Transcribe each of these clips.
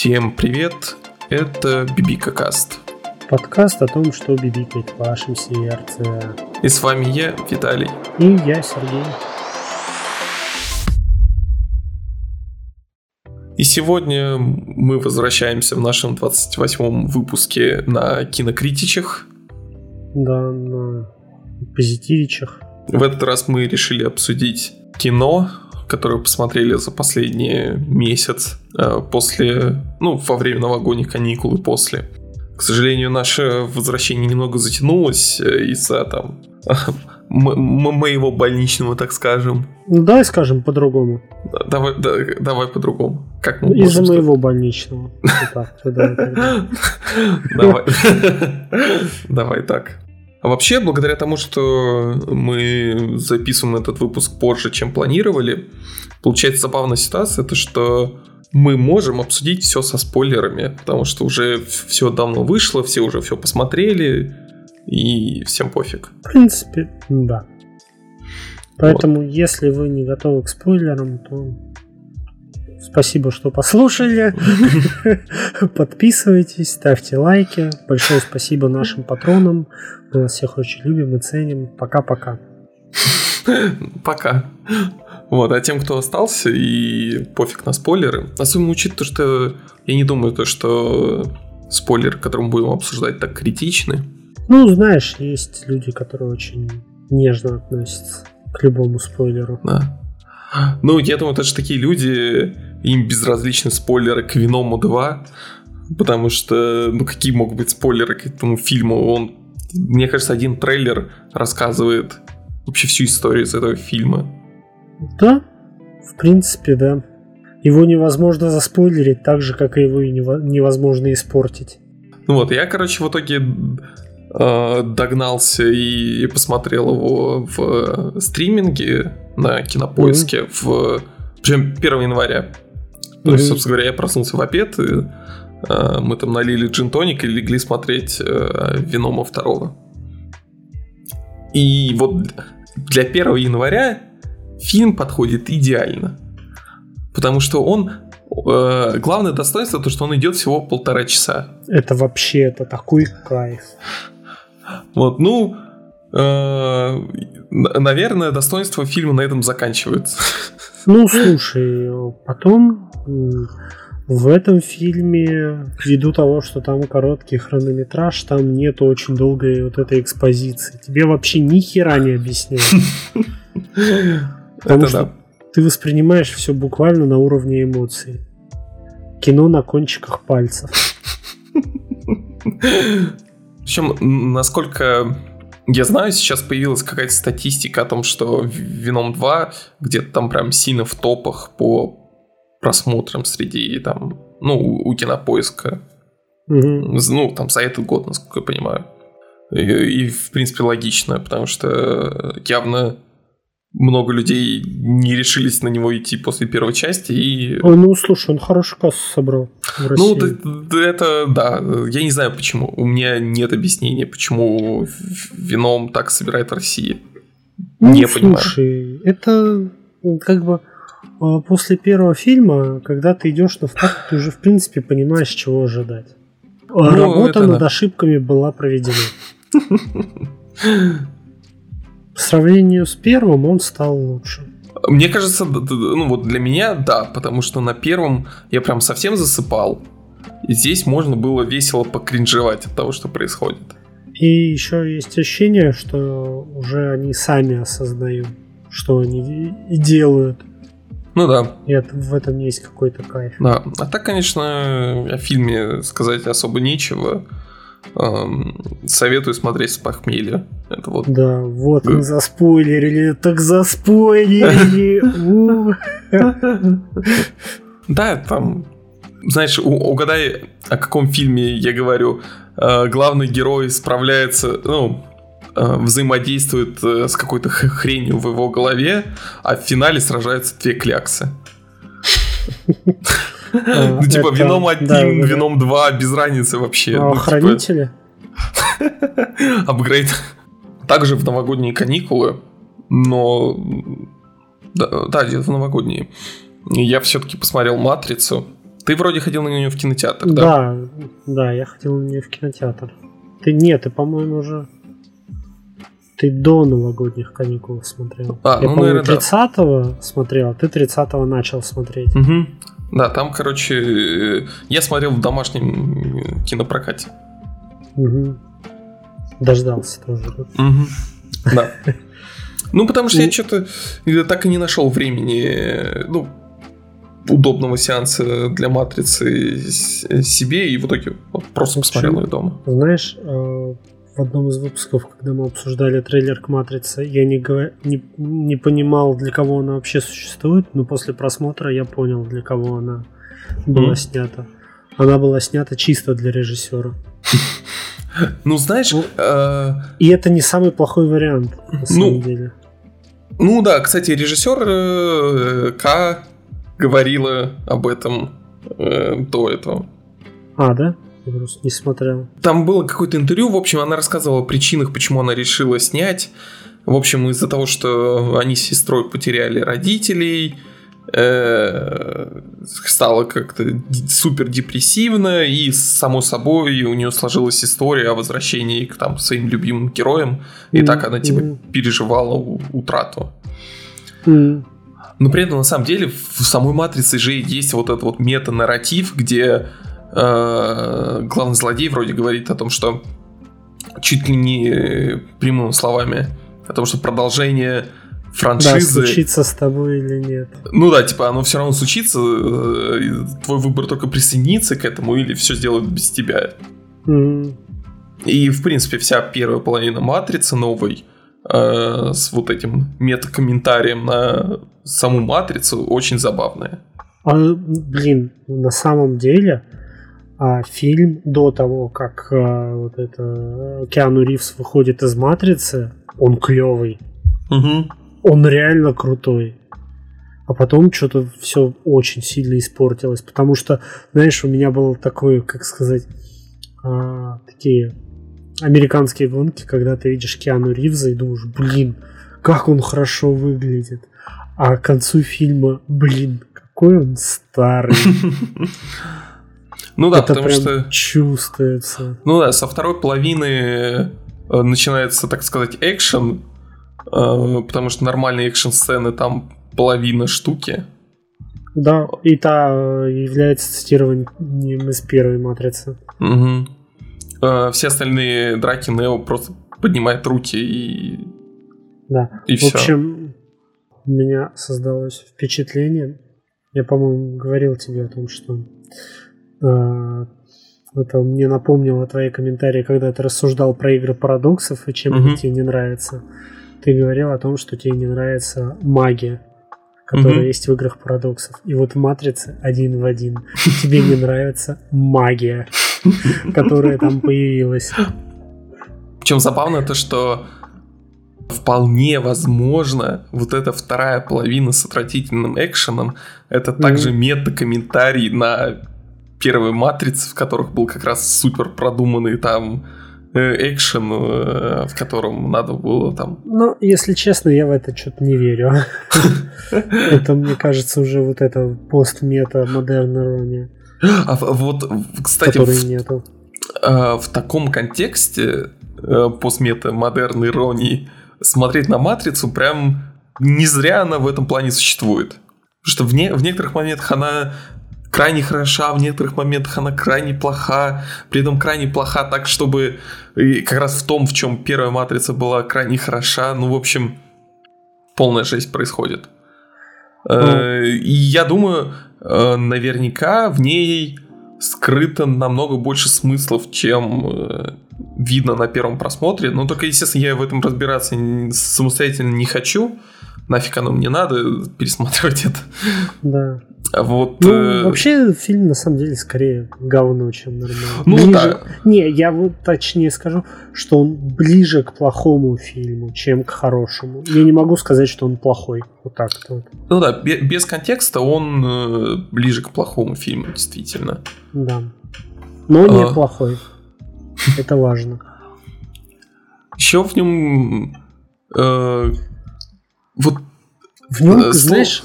Всем привет, это Бибика Каст. Подкаст о том, что бибикает в вашем сердце. И с вами я, Виталий. И я, Сергей. И сегодня мы возвращаемся в нашем 28-м выпуске на кинокритичах. Да, на позитивичах. В этот раз мы решили обсудить кино, которое посмотрели за последний месяц э, после, ну, во время новогодних каникул и после. К сожалению, наше возвращение немного затянулось э, из-за там моего больничного, так скажем. Ну, давай скажем по-другому. Давай, да, давай по-другому. Как мы Из-за моего больничного. Давай так. А вообще, благодаря тому, что мы записываем этот выпуск позже, чем планировали, получается забавная ситуация, то что мы можем обсудить все со спойлерами, потому что уже все давно вышло, все уже все посмотрели, и всем пофиг. В принципе, да. Поэтому, вот. если вы не готовы к спойлерам, то Спасибо, что послушали. Подписывайтесь, ставьте лайки. Большое спасибо нашим патронам. Мы вас всех очень любим и ценим. Пока-пока. Пока. Вот, а тем, кто остался и пофиг на спойлеры, особенно учит то, что я не думаю, то, что спойлеры, которые мы будем обсуждать, так критичны. Ну, знаешь, есть люди, которые очень нежно относятся к любому спойлеру. Да. Ну, я думаю, это же такие люди, им безразличны спойлеры к Виному 2, потому что, ну, какие могут быть спойлеры к этому фильму? Он, мне кажется, один трейлер рассказывает вообще всю историю из этого фильма. Да, в принципе, да. Его невозможно заспойлерить так же, как и его невозможно испортить. Ну вот, я, короче, в итоге э, догнался и посмотрел его в стриминге на кинопоиске mm-hmm. в причем 1 января. То есть, собственно говоря, я проснулся в обед, и э, мы там налили джин-тоник и легли смотреть э, Венома второго. И вот для 1 января фильм подходит идеально. Потому что он... Э, главное достоинство то, что он идет всего полтора часа. Это вообще это такой кайф. Вот, ну, э, наверное, достоинство фильма на этом заканчивается. Ну, слушай, потом в этом фильме, ввиду того, что там короткий хронометраж, там нет очень долгой вот этой экспозиции. Тебе вообще ни хера не объясняют. Потому что ты воспринимаешь все буквально на уровне эмоций. Кино на кончиках пальцев. Причем, насколько я знаю, сейчас появилась какая-то статистика о том, что Вином 2 где-то там прям сильно в топах по просмотрам среди там, ну, у кинопоиска. Угу. Ну, там за этот год, насколько я понимаю. И, и, в принципе, логично, потому что явно много людей не решились на него идти после первой части и... Ой, ну слушай, он хороший кассу собрал Ну, да, да, это, да, я не знаю почему. У меня нет объяснения, почему вином так собирает в России. Ну, не слушай, понимаю. это как бы а, после первого фильма, когда ты идешь на второй, ты уже в принципе понимаешь, чего ожидать. Ну, Работа над да. ошибками была проведена. По сравнению с первым он стал лучше. Мне кажется, ну вот для меня да, потому что на первом я прям совсем засыпал. И здесь можно было весело покринжевать от того, что происходит. И еще есть ощущение, что уже они сами осознают, что они и делают. Ну да. И это, в этом есть какой-то кайф. Да. А так, конечно, о фильме сказать особо нечего. Эм, советую смотреть с похмелья. Это вот. Да, вот мы заспойлерили, так заспойлерили. Да, там, знаешь, угадай, о каком фильме я говорю. Э, главный герой справляется, ну, э, взаимодействует э, с какой-то хренью в его голове, а в финале сражаются две кляксы. Ну, типа, вином один, вином два, без разницы вообще. А ну, типа, хранители? Апгрейд. Также в новогодние каникулы, но... Да, где-то в новогодние. Я все-таки посмотрел «Матрицу», Ты вроде ходил на нее в кинотеатр, да? Да, да, я ходил на нее в кинотеатр. Ты нет, ты, по-моему, уже ты до новогодних каникул смотрел. А, я, ну, по-моему, наверное, 30-го смотрел, а ты 30-го начал смотреть. Угу. Да, там, короче, я смотрел в домашнем кинопрокате. Угу. Дождался тоже. Угу. Да. Ну, потому что я что-то так и не нашел времени, ну, удобного сеанса для матрицы себе, и в итоге просто посмотрел ее дома. Знаешь, в одном из выпусков, когда мы обсуждали трейлер к Матрице, я не, не, не понимал, для кого она вообще существует, но после просмотра я понял, для кого она была mm. снята. Она была снята чисто для режиссера. Ну, знаешь... Ну, э, и это не самый плохой вариант, на самом ну, деле. Ну да, кстати, режиссер э, К говорила об этом э, до этого. А, да? Я просто не смотрел. Там было какое-то интервью, в общем, она рассказывала о причинах, почему она решила снять. В общем, из-за того, что они с сестрой потеряли родителей, э, стало как-то супер депрессивно, и само собой у нее сложилась история о возвращении к там, своим любимым героям, и mm-hmm. так она типа переживала утрату. Но при этом на самом деле в самой матрице же есть вот этот вот мета-нарратив, где э, главный злодей вроде говорит о том, что чуть ли не прямыми словами, о том, что продолжение франшизы... Да, случится с тобой или нет. Ну да, типа оно все равно случится, э, твой выбор только присоединиться к этому или все сделают без тебя. Mm. И, в принципе, вся первая половина Матрицы новой э, с вот этим метакомментарием на саму Матрицу очень забавная. А, блин, на самом деле а фильм до того, как а, вот это Киану Ривз выходит из Матрицы, он клевый. Угу. Он реально крутой. А потом что-то все очень сильно испортилось. Потому что, знаешь, у меня было такое, как сказать, а, такие американские гонки, когда ты видишь Киану Ривза и думаешь, блин, как он хорошо выглядит. А к концу фильма, блин, какой он старый. Ну да, Это потому что... чувствуется. Ну да, со второй половины э, начинается, так сказать, экшен, э, потому что нормальные экшн-сцены там половина штуки. Да, и та э, является цитированием из первой матрицы. Угу. Все остальные драки Нео просто поднимает руки и... Да. И В все. общем, у меня создалось впечатление, я, по-моему, говорил тебе о том, что это мне напомнило твои комментарии, когда ты рассуждал про игры парадоксов и чем угу. тебе не нравится. Ты говорил о том, что тебе не нравится магия, которая угу. есть в играх парадоксов. И вот в Матрице один в один. Тебе не нравится магия, которая там появилась. Причем забавно то, что вполне возможно, вот эта вторая половина с отвратительным экшеном, это также мета-комментарий на первые матрицы, в которых был как раз супер продуманный там э, экшен, э, в котором надо было там... Ну, если честно, я в это что-то не верю. Это, мне кажется, уже вот это пост-мета модерн А вот, кстати, в, нету. А, в таком контексте э, постмета модерн иронии смотреть на матрицу прям не зря она в этом плане существует. Потому что в, не, в некоторых моментах она крайне хороша, в некоторых моментах она крайне плоха, при этом крайне плоха так, чтобы и как раз в том, в чем первая матрица была крайне хороша, ну, в общем, полная жесть происходит. Mm. И я думаю, э, наверняка в ней скрыто намного больше смыслов, чем э, видно на первом просмотре. Но только, естественно, я в этом разбираться самостоятельно не хочу. Нафиг оно мне надо пересматривать это. Да. А вот, ну, э... вообще фильм на самом деле скорее говно, чем нормально. Ну ближе... да. Не, я вот точнее скажу, что он ближе к плохому фильму, чем к хорошему. Я не могу сказать, что он плохой. Вот так вот. Ну да, без контекста он э, ближе к плохому фильму, действительно. Да. Но не а... плохой. Это важно. Еще в нем э, вот в нем, э, знаешь,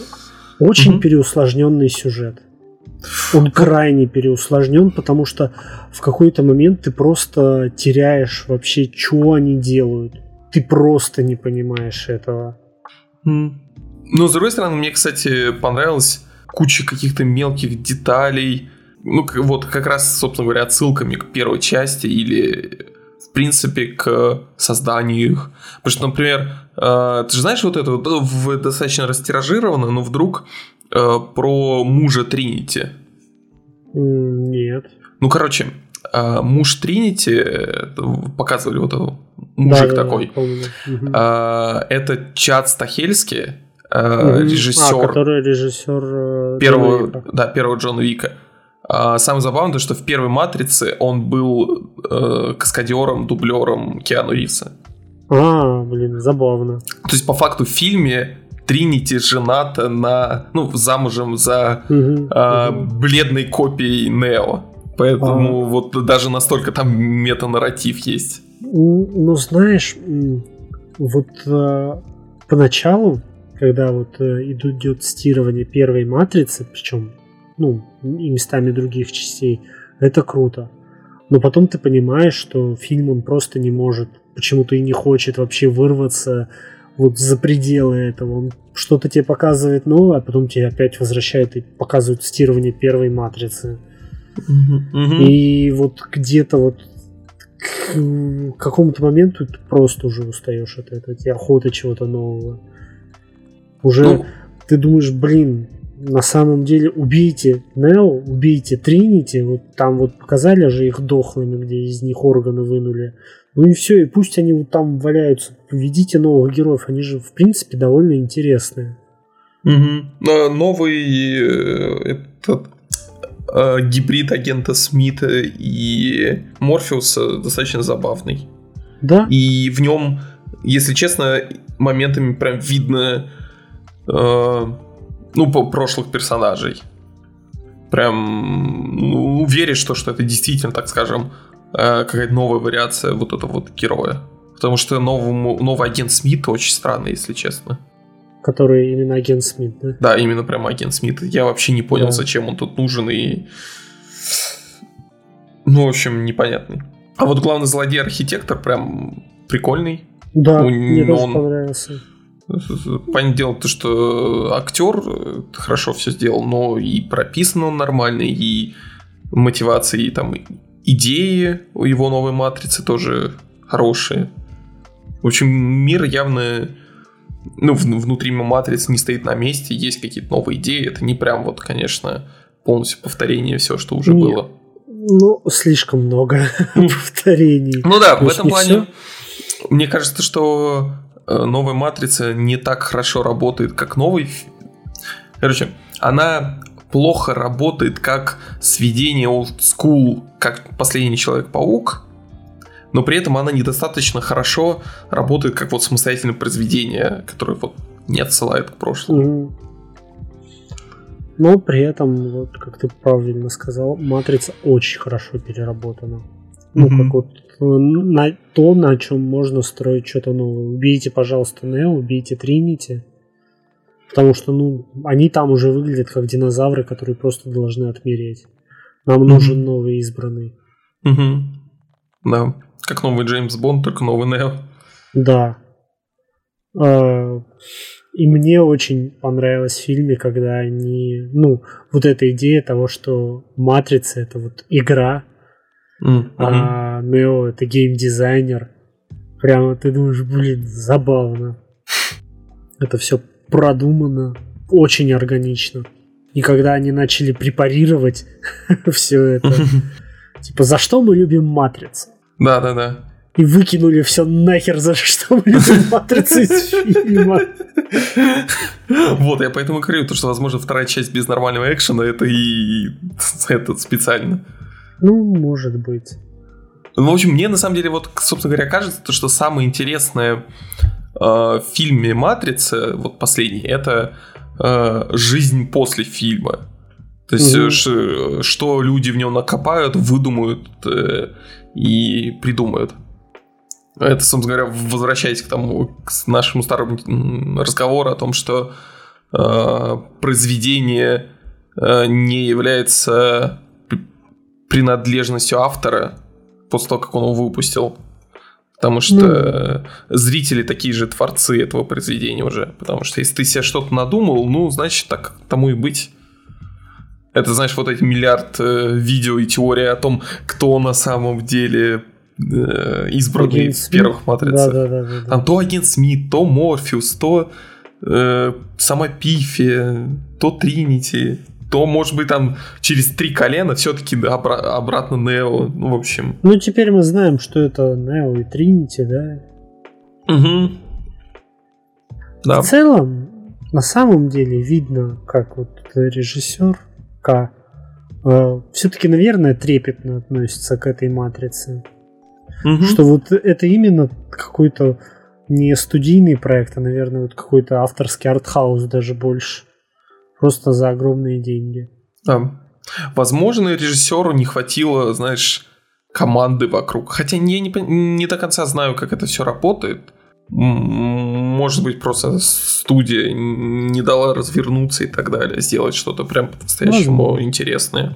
очень угу. переусложненный сюжет. Он крайне переусложнен, потому что в какой-то момент ты просто теряешь вообще, что они делают. Ты просто не понимаешь этого. Но, с другой стороны, мне, кстати, понравилась куча каких-то мелких деталей. Ну, вот как раз, собственно говоря, отсылками к первой части или, принципе, к созданию их. Потому что, например, э, ты же знаешь вот это вот, в достаточно растиражировано, но вдруг э, про мужа Тринити. Нет. Ну, короче, э, муж Тринити, показывали вот этот мужик да, такой. Да. Это Чад Стахельский, угу. режиссер. А, который режиссер первого, Джона да, первого Джона Вика. А, самое забавное, то, что в первой «Матрице» он был э, каскадером, дублером Киану Ривза. А, блин, забавно. То есть, по факту, в фильме Тринити жената на, ну, замужем за угу, э, угу. бледной копией Нео. Поэтому а. вот даже настолько там метанарратив есть. Ну, знаешь, вот э, поначалу, когда вот э, идет стирование первой матрицы, причем, ну, и местами других частей, это круто. Но потом ты понимаешь, что фильм он просто не может, почему-то и не хочет вообще вырваться вот за пределы этого. Он что-то тебе показывает новое, а потом тебе опять возвращает и показывает стирование первой матрицы. И вот где-то вот к какому-то моменту ты просто уже устаешь от этого, тебе охота чего-то нового. Уже ну, ты думаешь, блин, на самом деле убейте Нео, убейте Тринити, вот там вот показали же их дохлыми, где из них органы вынули. Ну и все, и пусть они вот там валяются. Введите новых героев, они же в принципе довольно интересные. Угу. Новый э, этот э, гибрид агента Смита и Морфеуса достаточно забавный. Да. И в нем, если честно, моментами прям видно э, ну, по прошлых персонажей. Прям ну, веришь, что, что это действительно, так скажем, э, какая-то новая вариация вот этого вот героя. Потому что новому, новый агент Смит очень странный, если честно который именно агент Смит, да? Да, именно прям агент Смит. Я вообще не понял, да. зачем он тут нужен и... Ну, в общем, непонятный. А вот главный злодей-архитектор прям прикольный. Да, ну, мне тоже он... понравился. Понятное дело, то, что актер э, хорошо все сделал, но и прописан он нормальный, и мотивации, и там идеи у его новой матрицы тоже хорошие. В общем, мир явно ну, внутри матрицы не стоит на месте, есть какие-то новые идеи. Это не прям вот, конечно, полностью повторение все, что уже Нет. было. Ну, слишком много повторений. Ну да, в этом плане мне кажется, что новая матрица не так хорошо работает, как новый. Короче, она плохо работает как сведение old school, как последний Человек-паук, но при этом она недостаточно хорошо работает как вот самостоятельное произведение, которое вот не отсылает к прошлому. Но при этом, вот как ты правильно сказал, матрица очень хорошо переработана. Ну, mm-hmm. как вот э, на то, на чем можно строить что-то новое. Убейте, пожалуйста, Нео, убейте Тринити. Потому что, ну, они там уже выглядят как динозавры, которые просто должны отмереть. Нам mm-hmm. нужен новый избранный. Mm-hmm. Да. Как новый Джеймс Бонд, только новый Нео. Да. А, и мне очень понравилось в фильме, когда они, ну, вот эта идея того, что Матрица это вот игра, mm-hmm. а Нео это геймдизайнер. Прямо ты думаешь, блин, забавно. Это все продумано, очень органично. И когда они начали препарировать все это, типа, за что мы любим Матрицу? Да, да, да. И выкинули все нахер, за что мы любим матрицу из фильма. Вот, я поэтому говорю, то, что, возможно, вторая часть без нормального экшена, это и это специально. Ну, может быть. Ну, в общем, мне на самом деле, вот, собственно говоря, кажется, то, что самое интересное э, в фильме «Матрица», вот последний, это э, жизнь после фильма. То есть, угу. что люди в нем накопают, выдумают э, и придумают. Это, собственно говоря, возвращаясь к тому, к нашему старому разговору о том, что э, произведение э, не является принадлежностью автора после того, как он его выпустил. Потому что ну, зрители такие же творцы этого произведения уже. Потому что если ты себе что-то надумал, ну, значит, так тому и быть. Это, знаешь, вот эти миллиард э, видео и теория о том, кто на самом деле э, избранный агент в первых матрицах. Да, да, да, да, Там то агент Смит, то Морфеус, то э, сама Пифи, то Тринити то, может быть, там через три колена все-таки обра- обратно Нео. Ну, в общем. Ну, теперь мы знаем, что это Нео и Тринити, да? Угу. Да. В целом, на самом деле, видно, как вот режиссер К э, все-таки, наверное, трепетно относится к этой матрице. Угу. Что вот это именно какой-то не студийный проект, а, наверное, вот какой-то авторский артхаус даже больше. Просто за огромные деньги. Да. Возможно, режиссеру не хватило, знаешь, команды вокруг. Хотя я не, не до конца знаю, как это все работает. Может быть, просто студия не дала развернуться и так далее, сделать что-то прям по-настоящему интересное.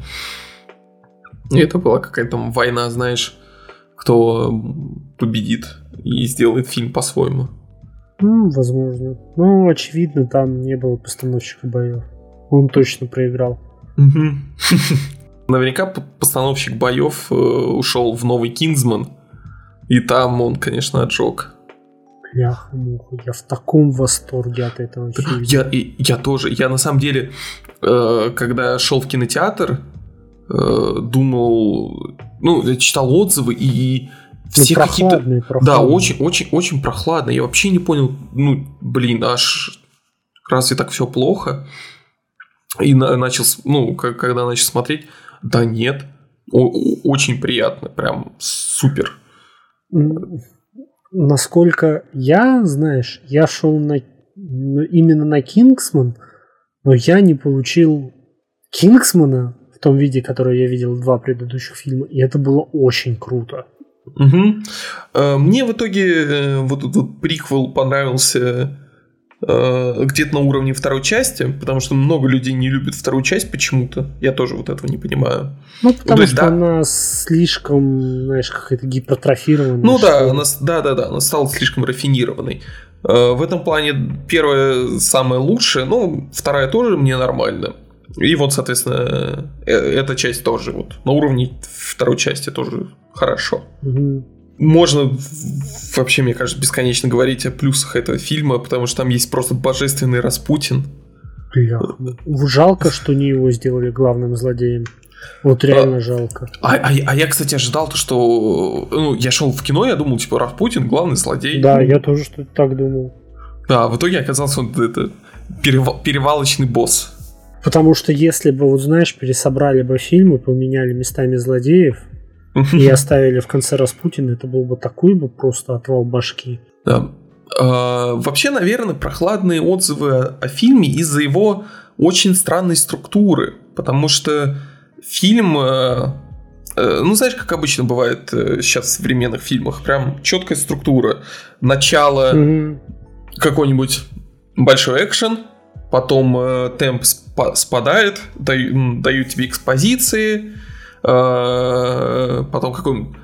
И это была какая-то война, знаешь, кто победит и сделает фильм по-своему. Ну, возможно. Ну, очевидно, там не было постановщика боев. Он точно проиграл. Наверняка постановщик боев э, ушел в новый Кингсман. И там он, конечно, отжег. Бляха, муха, я в таком восторге от этого фильма. Я, я тоже. Я на самом деле, э, когда шел в кинотеатр, э, думал, ну, я читал отзывы и ну, все какие-то... Да, очень, очень, очень прохладно. Я вообще не понял, ну, блин, аж разве так все плохо? И на, начал, ну, когда начал смотреть, да нет, о, очень приятно, прям супер. Насколько я, знаешь, я шел на именно на Кингсман, но я не получил Кингсмана в том виде, который я видел в два предыдущих фильма, и это было очень круто. Угу. Мне в итоге э, вот этот приквел понравился где-то на уровне второй части, потому что много людей не любят вторую часть почему-то. Я тоже вот этого не понимаю. Ну, потому ну, что да. она слишком, знаешь, какая-то гипертрофированная. Ну да, она, да, да, да, она стала слишком рафинированной. В этом плане первая самая лучшая, ну, вторая тоже мне нормально. И вот, соответственно, э, эта часть тоже вот на уровне второй части тоже хорошо. Угу. Можно вообще, мне кажется, бесконечно говорить о плюсах этого фильма, потому что там есть просто божественный Распутин. Жалко, что не его сделали главным злодеем. Вот реально а, жалко. А, а, а я, кстати, ожидал то, что... Ну, я шел в кино, я думал, типа, Распутин главный злодей. Да, я тоже что-то так думал. Да, в итоге оказался он это перевал, перевалочный босс. Потому что если бы, вот знаешь, пересобрали бы фильмы, поменяли местами злодеев и оставили в конце Распутина, это был бы такой бы просто отвал башки. Да. А, вообще, наверное, прохладные отзывы о фильме из-за его очень странной структуры, потому что фильм э, э, ну, знаешь, как обычно бывает э, сейчас в современных фильмах, прям четкая структура. Начало какой-нибудь большой экшен, потом темп спа- спадает, даю, дают тебе экспозиции, потом какое-нибудь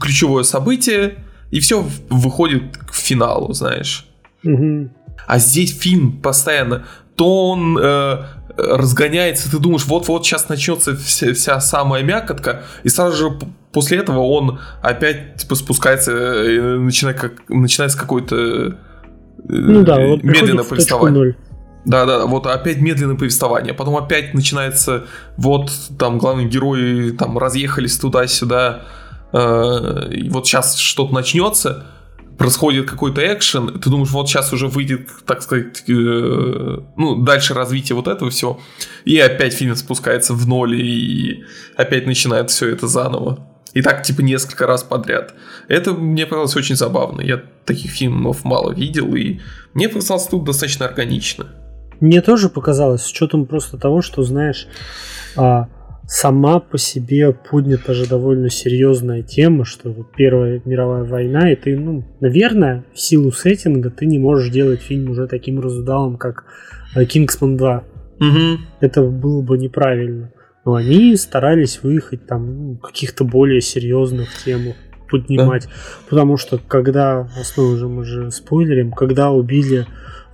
ключевое событие, и все выходит к финалу, знаешь. Угу. А здесь фильм постоянно то он э, разгоняется, ты думаешь, вот-вот сейчас начнется вся, вся самая мякотка, и сразу же после этого он опять типа спускается, э, начинает как, начинается какой-то э, ну да, вот медленное повествование. Да, да, вот опять медленное повествование, потом опять начинается, вот там главные герои там разъехались туда-сюда, э, вот сейчас что-то начнется, происходит какой-то экшен, ты думаешь, вот сейчас уже выйдет, так сказать, э, ну, дальше развитие вот этого всего, и опять фильм спускается в ноль, и опять начинает все это заново. И так, типа, несколько раз подряд. Это мне показалось очень забавно. Я таких фильмов мало видел, и мне показалось тут достаточно органично. Мне тоже показалось, с учетом просто того, что, знаешь, а, сама по себе поднята же довольно серьезная тема, что вот Первая мировая война, и ты, ну, наверное, в силу сеттинга ты не можешь делать фильм уже таким разудалом, как Кингсман 2. Угу. Это было бы неправильно. Но они старались выехать там ну, каких-то более серьезных темах поднимать. Да. Потому что когда, основу уже мы же спойлерим, когда убили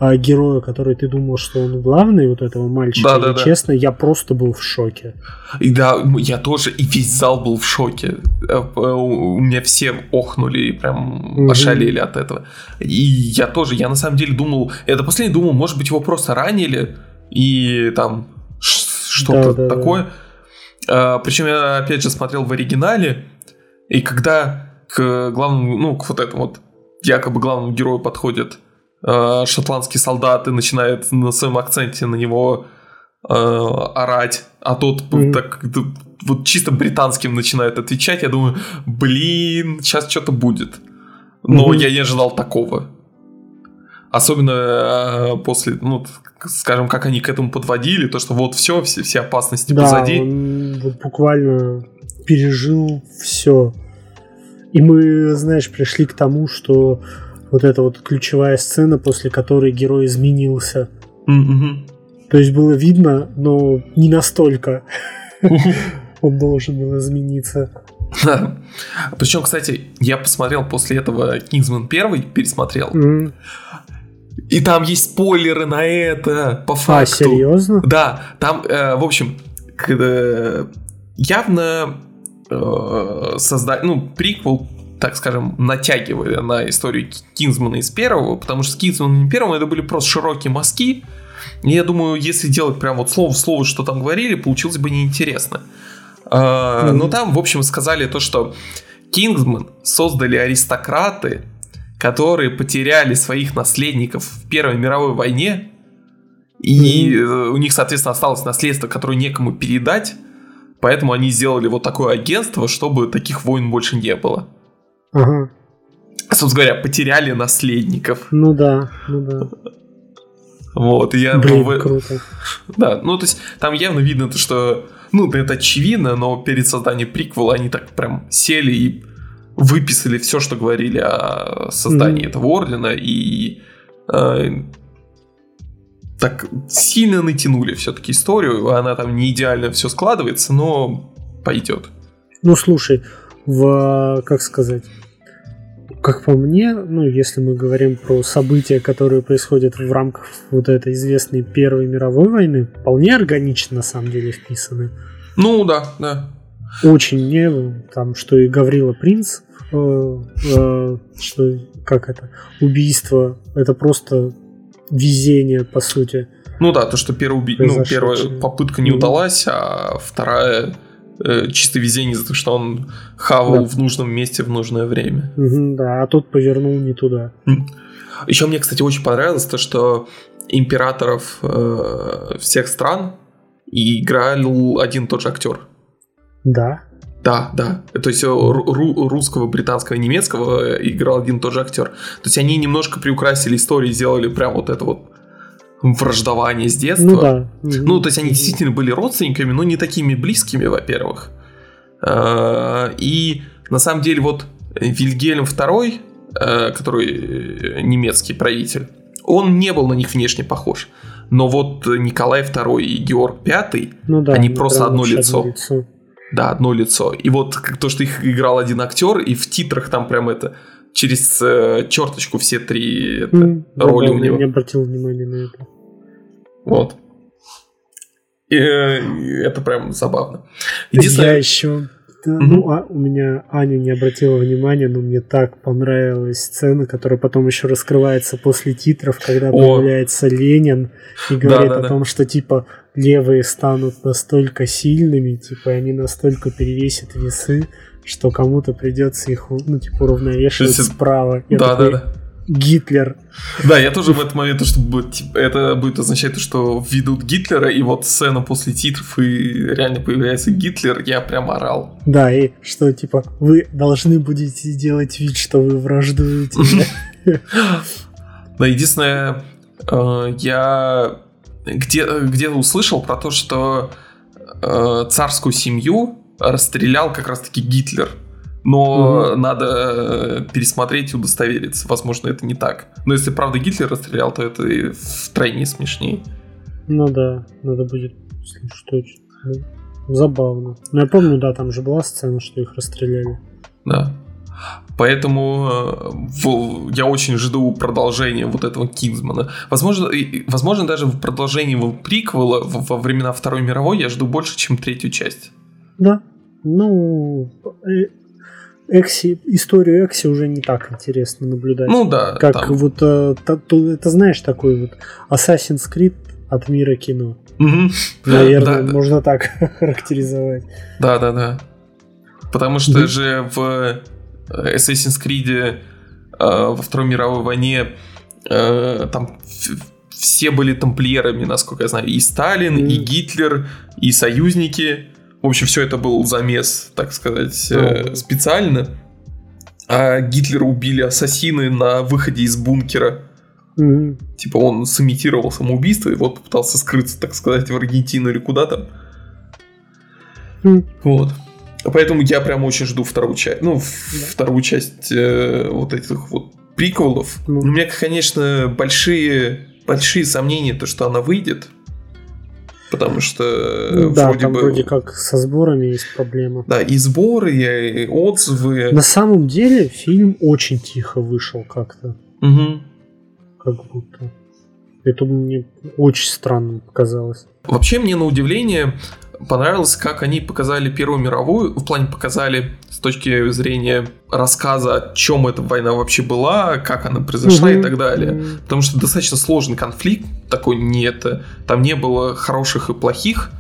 а, героя, который ты думал, что он главный, вот этого мальчика, да, да, да. честно, я просто был в шоке. И да, я тоже, и весь зал был в шоке. Э, у меня все охнули и прям угу. ошалели от этого. И я тоже, я на самом деле думал, это последний думал, может быть, его просто ранили, и там что-то да, да, такое. Да. А, причем я опять же смотрел в оригинале, и когда к главному, ну, к вот этому вот якобы главному герою подходят э, шотландский солдат и начинает на своем акценте на него э, орать, а тот mm-hmm. так вот чисто британским начинает отвечать, я думаю, блин, сейчас что-то будет. Но mm-hmm. я не ожидал такого. Особенно э, после, ну, скажем, как они к этому подводили, то, что вот все, все, все опасности да, позади. Он вот буквально пережил все. И мы, знаешь, пришли к тому, что вот эта вот ключевая сцена, после которой герой изменился. Mm-hmm. То есть было видно, но не настолько. Он должен был измениться. Да. Причем, кстати, я посмотрел после этого Kingsman 1, пересмотрел. Mm. И там есть спойлеры на это, по а, факту. А, серьезно? Да, там, э, в общем, когда явно э, создать, ну, приквел, так скажем, натягивали на историю Кинзмана из первого, потому что с Кинзманом первым это были просто широкие мазки, и я думаю, если делать прям вот слово в слово, что там говорили, получилось бы неинтересно. Mm-hmm. Но там, в общем, сказали то, что Кингсман создали аристократы, которые потеряли своих наследников в Первой мировой войне, и mm-hmm. у них, соответственно, осталось наследство, которое некому передать, Поэтому они сделали вот такое агентство, чтобы таких войн больше не было. Ага. Собственно говоря, потеряли наследников. Ну да, ну да. Вот, я... Блин, в... круто. Да, ну то есть там явно видно то, что... Ну, это очевидно, но перед созданием приквела они так прям сели и выписали все, что говорили о создании mm. этого ордена, и э, так сильно натянули все-таки историю, она там не идеально все складывается, но пойдет. Ну слушай, в как сказать, как по мне, ну, если мы говорим про события, которые происходят в рамках вот этой известной Первой мировой войны, вполне органично на самом деле вписаны. Ну да, да. Очень не там, что и Гаврила Принц, э, э, что как это, убийство, это просто везение, по сути. Ну да, то, что первый, уби... ну, первая попытка не удалась, а вторая э, чисто везение за то, что он хавал да. в нужном месте в нужное время. Угу, да, а тот повернул не туда. Еще мне, кстати, очень понравилось то, что императоров э, всех стран играл один тот же актер. Да. Да, да. То есть ру- русского, британского, немецкого играл один и тот же актер. То есть они немножко приукрасили историю, сделали прям вот это вот враждование с детства. Ну да. Ну, то есть они действительно были родственниками, но не такими близкими, во-первых. А, и на самом деле вот Вильгельм II, э, который немецкий правитель, он не был на них внешне похож. Но вот Николай II и Георг V, ну да, они просто одно лицо. одно лицо. Да, одно лицо. И вот то, что их играл один актер, и в титрах там прям это через э, черточку все три это, mm, роли да, у него. Я не обратил внимания на это. Вот. И, э, это прям забавно. Единственное... Я еще Mm-hmm. Ну, а, у меня Аня не обратила внимания, но мне так понравилась сцена, которая потом еще раскрывается после титров, когда О. появляется Ленин и говорит да, да, о том, что типа левые станут настолько сильными, типа они настолько перевесят весы, что кому-то придется их, ну, типа, уравновешивать справа. Я да, такой, да, да. Гитлер. Да, я тоже в этот момент, что будет, это будет означать, что ведут Гитлера, и вот сцена после титров, и реально появляется Гитлер, я прям орал. Да, и что, типа, вы должны будете делать вид, что вы враждуете. Да, единственное, э, я где, где-то услышал про то, что э, царскую семью расстрелял как раз-таки Гитлер но угу. надо э, пересмотреть и удостовериться. Возможно, это не так. Но если правда Гитлер расстрелял, то это втройне смешнее. Ну да, надо будет, что, ну, забавно. Но я помню, да, там же была сцена, что их расстреляли. Да. Поэтому э, я очень жду продолжения вот этого Кингсмана. Возможно, возможно даже в продолжении его приквела во времена Второй мировой я жду больше, чем третью часть. Да. Ну, э, Экси, историю Экси уже не так интересно наблюдать. Ну да. Как там. вот, э, это знаешь, такой вот Assassin's Creed от мира кино. Угу. Наверное, да, можно да. так характеризовать. Да, да, да. Потому что mm же в Assassin's Creed э, во Второй мировой войне э, там все были тамплиерами, насколько я знаю. И Сталин, mm и Гитлер, и союзники. В общем, все это был замес, так сказать, э, специально. А Гитлера убили ассасины на выходе из бункера. Mm-hmm. Типа он сымитировал самоубийство и вот попытался скрыться, так сказать, в Аргентину или куда-то. Mm. Вот. Поэтому я прям очень жду вторую часть. Ну, да. вторую часть э, вот этих вот приколов. Mm. У меня, конечно, большие, большие сомнения, то, что она выйдет. Потому что ну, да, вроде там бы... вроде как со сборами есть проблема. Да, и сборы, и отзывы. На самом деле фильм очень тихо вышел как-то. Угу. Как будто. Это мне очень странно показалось. Вообще мне на удивление понравилось, как они показали Первую мировую, в плане показали с точки зрения рассказа, о чем эта война вообще была, как она произошла угу. и так далее. Потому что достаточно сложный конфликт, такой нет, там не было хороших и плохих,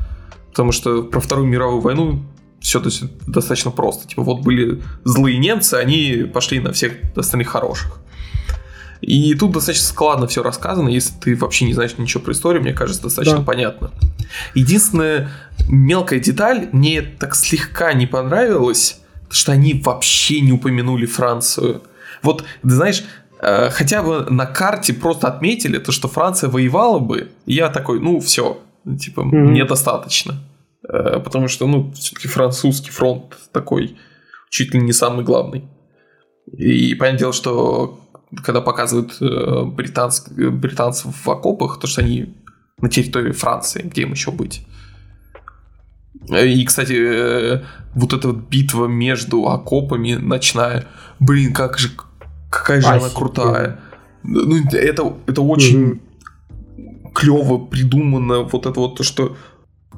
потому что про Вторую мировую войну все то есть, достаточно просто. Типа вот были злые немцы, они пошли на всех остальных хороших. И тут достаточно складно все рассказано, если ты вообще не знаешь ничего про историю, мне кажется, достаточно да. понятно. Единственная мелкая деталь мне так слегка не понравилась, что они вообще не упомянули Францию. Вот, ты знаешь, э, хотя бы на карте просто отметили то, что Франция воевала бы, и я такой, ну все, типа, mm-hmm. мне достаточно. Э, потому что, ну, все-таки французский фронт такой чуть ли не самый главный. И понятное дело, что когда показывают э, британц, британцев в окопах, то что они на территории Франции, где им еще быть. И, кстати, э, вот эта вот битва между окопами ночная, блин, как же, какая же Офигеть. она крутая. Ну, это, это очень угу. клево придумано, вот это вот то, что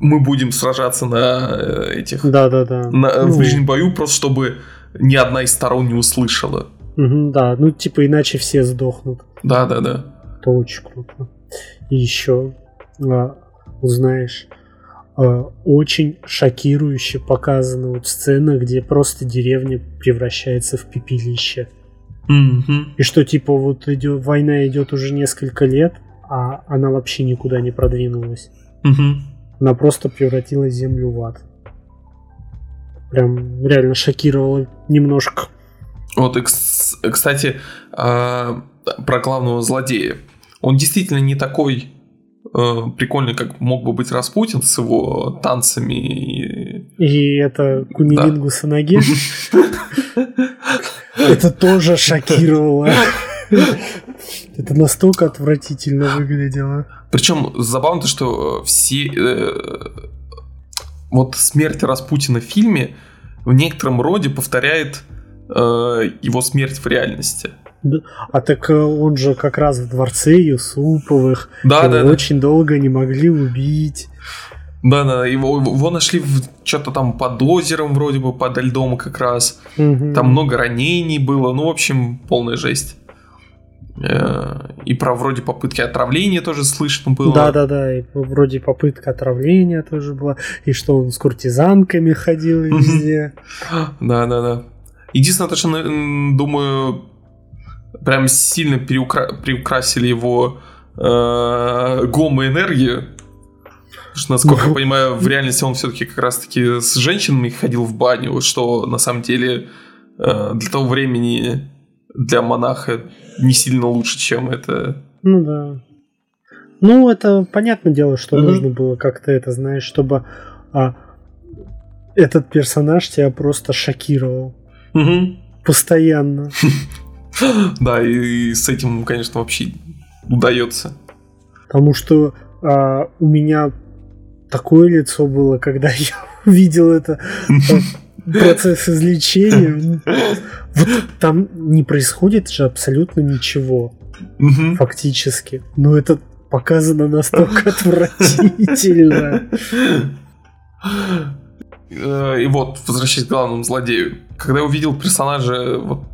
мы будем сражаться на э, этих... Да-да-да. На, ну. В ближнем бою, просто чтобы ни одна из сторон не услышала. Угу, да, ну типа иначе все сдохнут. Да, да, да. Это очень круто. И еще а, узнаешь, а, очень шокирующе показана вот сцена, где просто деревня превращается в пепелище. Mm-hmm. И что типа вот идет, война идет уже несколько лет, а она вообще никуда не продвинулась. Mm-hmm. Она просто превратила землю в ад. Прям реально шокировала немножко. Вот, и, кстати, а, про главного злодея. Он действительно не такой э, прикольный, как мог бы быть Распутин с его танцами. И, и это кунилингус да. ноге. Это тоже шокировало. Это настолько отвратительно выглядело. Причем забавно то, что все... Э, вот смерть Распутина в фильме в некотором роде повторяет его смерть в реальности. А так э, он же как раз в дворце Юсуповых. Да, да, очень да. долго не могли убить. Да, да, его, его нашли что-то там под озером, вроде бы, под льдом как раз. Угу. Там много ранений было, ну, в общем, полная жесть. Э, и про вроде попытки отравления тоже слышно было. Да, да, да, и вроде попытка отравления тоже была. И что он с куртизанками ходил везде. Да, да, да. Единственное, то, что, думаю, прям сильно переукра... приукрасили его э, гомоэнергию. Потому что, насколько я понимаю, в реальности он все-таки как раз-таки с женщинами ходил в баню, что на самом деле э, для того времени для монаха не сильно лучше, чем это. Ну да. Ну, это понятное дело, что mm-hmm. нужно было как-то это, знаешь, чтобы а, этот персонаж тебя просто шокировал. Угу. Постоянно. Да, и с этим, конечно, вообще удается. Потому что а, у меня такое лицо было, когда я увидел это процесс излечения. Вот там не происходит же абсолютно ничего. Фактически. Но это показано настолько отвратительно. Э, и вот, возвращаясь к главному злодею. Когда я увидел персонажа вот,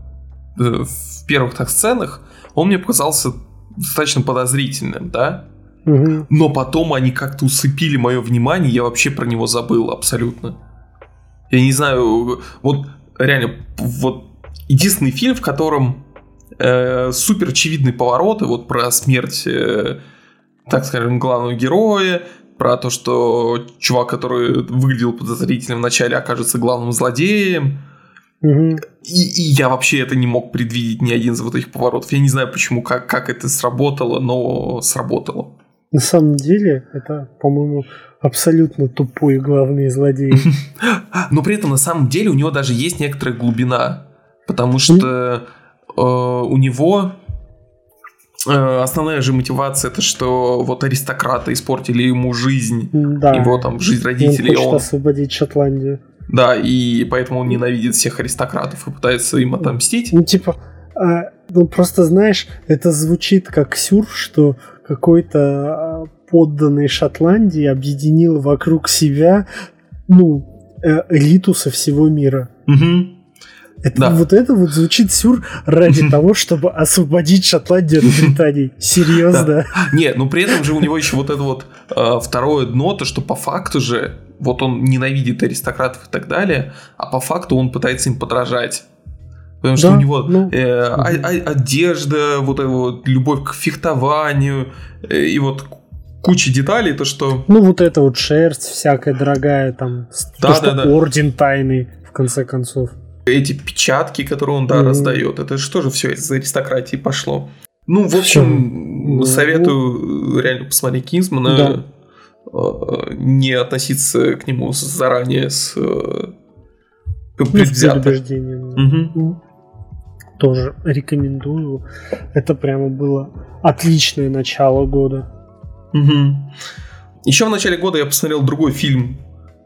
э, в первых так сценах, он мне показался достаточно подозрительным, да? Угу. Но потом они как-то усыпили мое внимание, я вообще про него забыл абсолютно. Я не знаю, вот реально, вот единственный фильм, в котором э, супер очевидные повороты, вот про смерть, э, так скажем, главного героя, про то, что чувак, который выглядел подозрительным вначале, окажется главным злодеем. Угу. И, и я вообще это не мог предвидеть ни один из вот этих поворотов. Я не знаю, почему, как, как это сработало, но сработало. На самом деле, это, по-моему, абсолютно тупой главный злодей. Но при этом, на самом деле, у него даже есть некоторая глубина. Потому что э, у него э, основная же мотивация это что вот аристократы испортили ему жизнь, да. его там жизнь родителей. Он хочет он... освободить Шотландию. Да, и поэтому он ненавидит всех аристократов и пытается им отомстить. Ну, типа, а, ну просто знаешь, это звучит как сюр, что какой-то а, подданный Шотландии объединил вокруг себя, ну, э, элиту со всего мира. Угу. Это, да. Вот это вот звучит сюр ради того, чтобы освободить Шотландию от Британии. Серьезно? Да. Нет, ну при этом же у него еще вот это вот э, второе дно, то что по факту же вот он ненавидит аристократов и так далее, а по факту он пытается им подражать. Потому что да, у него ну, э, а, а, одежда, вот вот любовь к фехтованию э, и вот куча деталей, то что... Ну вот это вот шерсть всякая дорогая, там, да, то, да, что да. орден тайный, в конце концов. Эти печатки, которые он, да, mm-hmm. раздает, это же тоже все из аристократии пошло. Ну, в общем, ну, советую реально посмотреть Кинсмана, да. Э, не относиться к нему заранее с э, предвзято. Угу тоже рекомендую. Это прямо было отличное начало года. Угу. Еще в начале года я посмотрел другой фильм,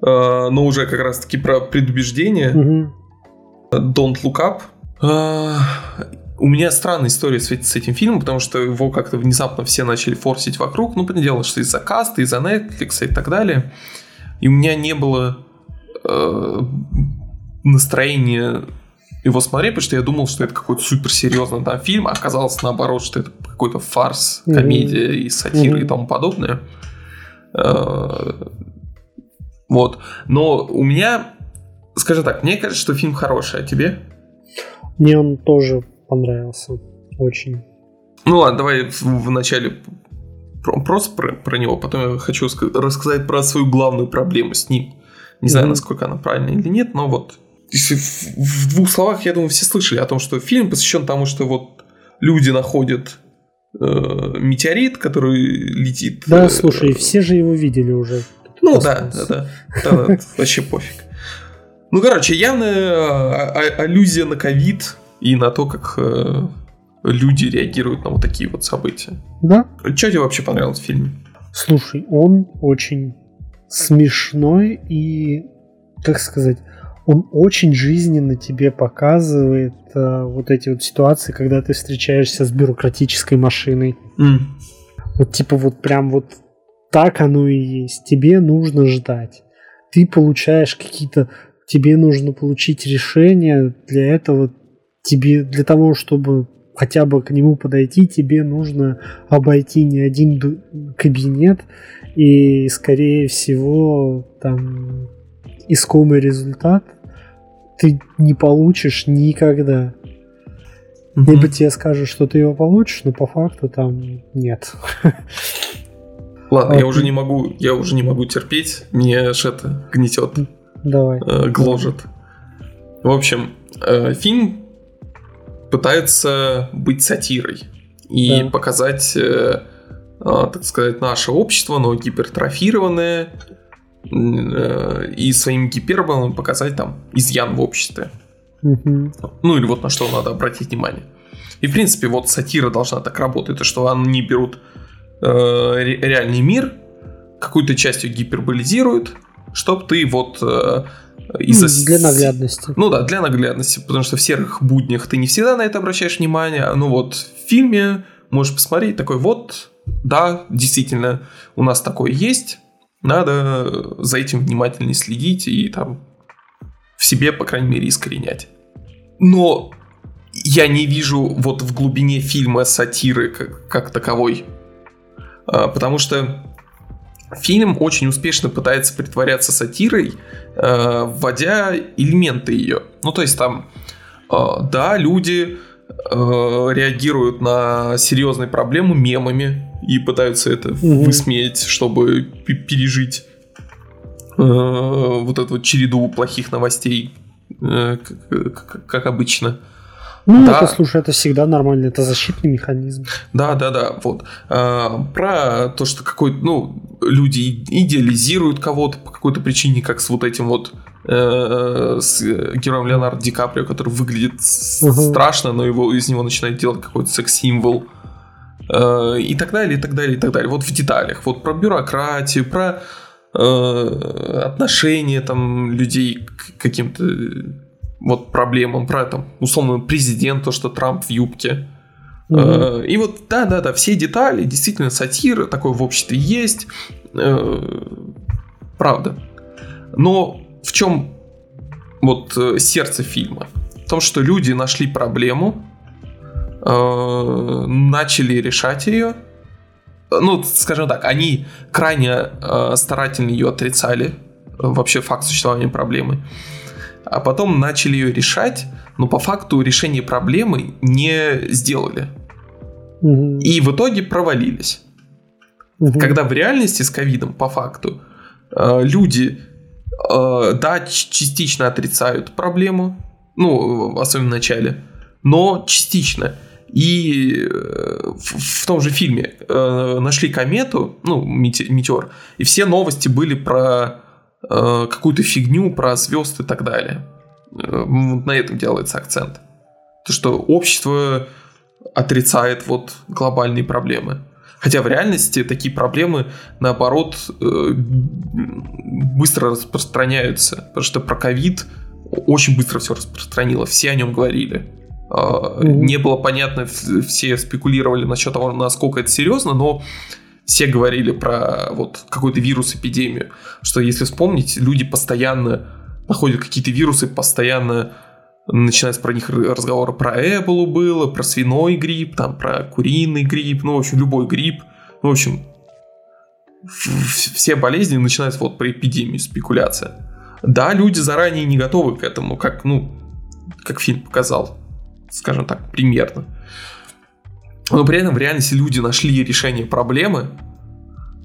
э, но уже как раз таки про предубеждение. Угу. Don't Look Up. Э, у меня странная история с, с этим фильмом, потому что его как-то внезапно все начали форсить вокруг. Ну, понятное дело, что из-за каста, из-за Netflix и так далее. И у меня не было э, настроения его смотреть, потому что я думал, что это какой-то суперсерьезный там фильм, а оказалось наоборот, что это какой-то фарс, комедия mm-hmm. и сатира mm-hmm. и тому подобное. Э, вот. Но у меня, скажем так, мне кажется, что фильм хороший, а тебе? Мне он тоже понравился. Очень. Ну ладно, давай в, начале просто про, про него, потом я хочу рассказать про свою главную проблему с ним. Не знаю, mm-hmm. насколько она правильная или нет, но вот в двух словах, я думаю, все слышали о том, что фильм посвящен тому, что вот люди находят э, метеорит, который летит. Да, э, слушай, все же его видели уже. Ну да, да, да, да, вообще пофиг. Ну, короче, явная а, а, аллюзия на ковид и на то, как э, люди реагируют на вот такие вот события. Да. Что тебе вообще понравилось в фильме? Слушай, он очень смешной и, как сказать, он очень жизненно тебе показывает э, вот эти вот ситуации, когда ты встречаешься с бюрократической машиной. Mm. Вот типа вот прям вот так оно и есть. Тебе нужно ждать. Ты получаешь какие-то... Тебе нужно получить решение. Для этого тебе... Для того, чтобы хотя бы к нему подойти, тебе нужно обойти не один кабинет. И, скорее всего, там искомый результат ты не получишь никогда. Mm-hmm. Либо тебе скажут, что ты его получишь, но по факту там нет. Ладно, а я уже не могу, я уже не могу терпеть, мне это гнетет. Давай. Э, гложет. В общем, э, фильм пытается быть сатирой и да. показать, э, так сказать, наше общество, но гипертрофированное, и своим гиперболом показать там изъян в обществе. Угу. Ну или вот на что надо обратить внимание. И в принципе вот сатира должна так работать, то что они берут э, реальный мир, какую-то частью гиперболизируют, чтобы ты вот э, из-за... Для наглядности. Ну да, для наглядности, потому что в серых буднях ты не всегда на это обращаешь внимание. Ну вот в фильме можешь посмотреть такой вот, да, действительно, у нас такое есть, надо за этим внимательнее следить и там в себе, по крайней мере, искоренять. Но я не вижу вот в глубине фильма сатиры как, как таковой. А, потому что фильм очень успешно пытается притворяться сатирой, а, вводя элементы ее. Ну, то есть там, а, да, люди реагируют на серьезные проблемы мемами и пытаются это угу. высмеять, чтобы пережить вот эту вот череду плохих новостей, э, как, как обычно. Ну, да. это, слушай, это всегда нормально, это защитный механизм. Да, да, да, вот. А, про то, что какой ну, люди идеализируют кого-то по какой-то причине, как с вот этим вот э, с героем Леонардо Ди Каприо, который выглядит угу. страшно, но его, из него начинает делать какой-то секс-символ. Э, и так далее, и так далее, и так далее. Вот в деталях. Вот про бюрократию, про э, отношения там людей к каким-то вот проблемам, про там, условно, президент, то, что Трамп в юбке. Mm-hmm. И вот, да-да-да, все детали, действительно, сатира, такое в обществе есть, э, правда. Но в чем вот э, сердце фильма? В том, что люди нашли проблему, начали решать ее, ну, скажем так, они крайне старательно ее отрицали, вообще факт существования проблемы а потом начали ее решать, но по факту решение проблемы не сделали. Угу. И в итоге провалились. Угу. Когда в реальности с ковидом, по факту, э, люди, э, да, частично отрицают проблему, ну, особенно в начале, но частично. И э, в, том же фильме нашли комету, ну, метеор, и все новости были про Э, какую-то фигню про звезд и так далее. Э, на этом делается акцент. То, что общество отрицает вот глобальные проблемы. Хотя в реальности такие проблемы, наоборот, э, быстро распространяются. Потому что про ковид очень быстро все распространило. Все о нем говорили. Mm-hmm. Не было понятно, все спекулировали насчет того, насколько это серьезно, но все говорили про вот какой-то вирус, эпидемию, что если вспомнить, люди постоянно находят какие-то вирусы, постоянно начинается про них разговоры про Эболу было, про свиной грипп, там про куриный грипп, ну, в общем, любой грипп. Ну, в общем, все болезни начинаются вот про эпидемию, спекуляция. Да, люди заранее не готовы к этому, как, ну, как фильм показал, скажем так, примерно. Но при этом в реальности люди нашли решение проблемы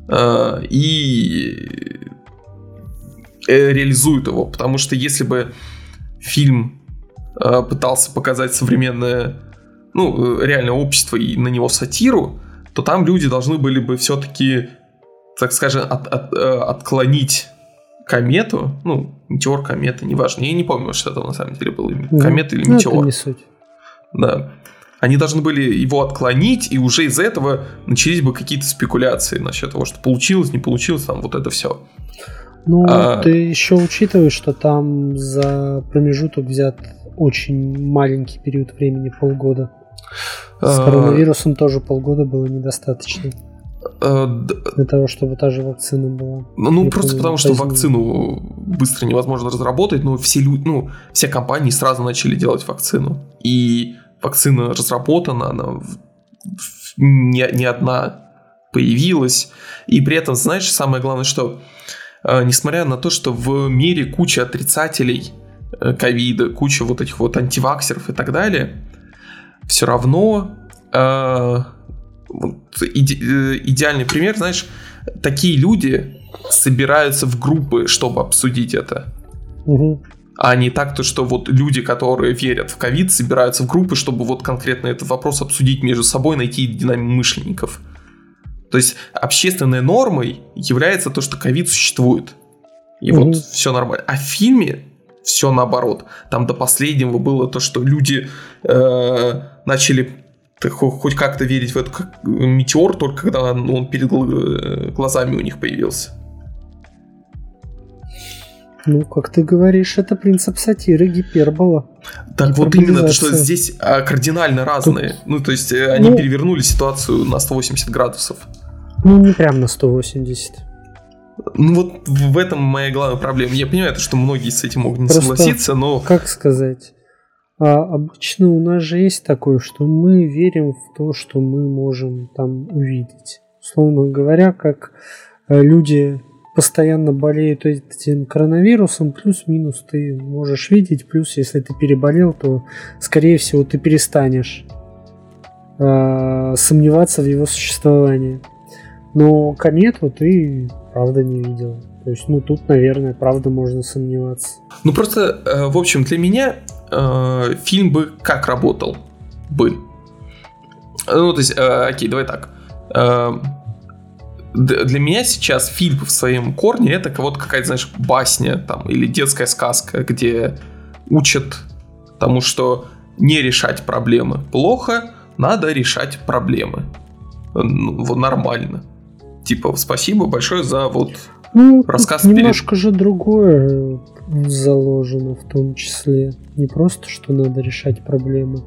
э, и э, реализуют его. Потому что если бы фильм э, пытался показать современное, ну, реальное общество и на него сатиру, то там люди должны были бы все-таки, так скажем, от, от, э, отклонить комету, ну, метеор, комета, неважно, я не помню, что это на самом деле было, комета или метеор. Ну, это не суть. Да они должны были его отклонить, и уже из этого начались бы какие-то спекуляции насчет того, что получилось, не получилось, там вот это все. Ну, а... ты еще учитываешь, что там за промежуток взят очень маленький период времени, полгода. С а... коронавирусом тоже полгода было недостаточно. А, Для того, чтобы та же вакцина была. Ну, ну просто потому, что вакцину быстро невозможно разработать, но все люди, ну, все компании сразу начали делать вакцину. И вакцина разработана, она не, не одна появилась. И при этом, знаешь, самое главное, что э, несмотря на то, что в мире куча отрицателей э, ковида, куча вот этих вот антиваксеров и так далее, все равно э, вот, иде, э, идеальный пример, знаешь, такие люди собираются в группы, чтобы обсудить это. Угу а не так, то, что вот люди, которые верят в ковид, собираются в группы, чтобы вот конкретно этот вопрос обсудить между собой, найти динамимышленников. То есть общественной нормой является то, что ковид существует. И угу. вот все нормально. А в фильме все наоборот. Там до последнего было то, что люди э, начали хоть как-то верить в этот метеор, только когда он перед глазами у них появился. Ну, как ты говоришь, это принцип сатиры, гипербола. Так вот именно, что здесь а, кардинально разные. Тут... Ну, то есть э, они ну, перевернули ситуацию на 180 градусов. Ну, не прям на 180. Ну вот в этом моя главная проблема. Я понимаю, что многие с этим могут не Просто, согласиться, но... Как сказать? А обычно у нас же есть такое, что мы верим в то, что мы можем там увидеть. Условно говоря, как э, люди постоянно болеют этим коронавирусом, плюс-минус ты можешь видеть, плюс если ты переболел, то скорее всего ты перестанешь э, сомневаться в его существовании. Но комету ты правда не видел. То есть, ну тут, наверное, правда можно сомневаться. Ну просто, э, в общем, для меня э, фильм бы как работал бы. Ну, то есть, э, окей, давай так. Э, для меня сейчас фильм в своем корне это кого-то какая-то, знаешь, басня там или детская сказка, где учат тому, что не решать проблемы плохо, надо решать проблемы. Ну, вот нормально. Типа, спасибо большое за вот ну, рассказ. Немножко перед... же другое заложено в том числе. Не просто, что надо решать проблемы,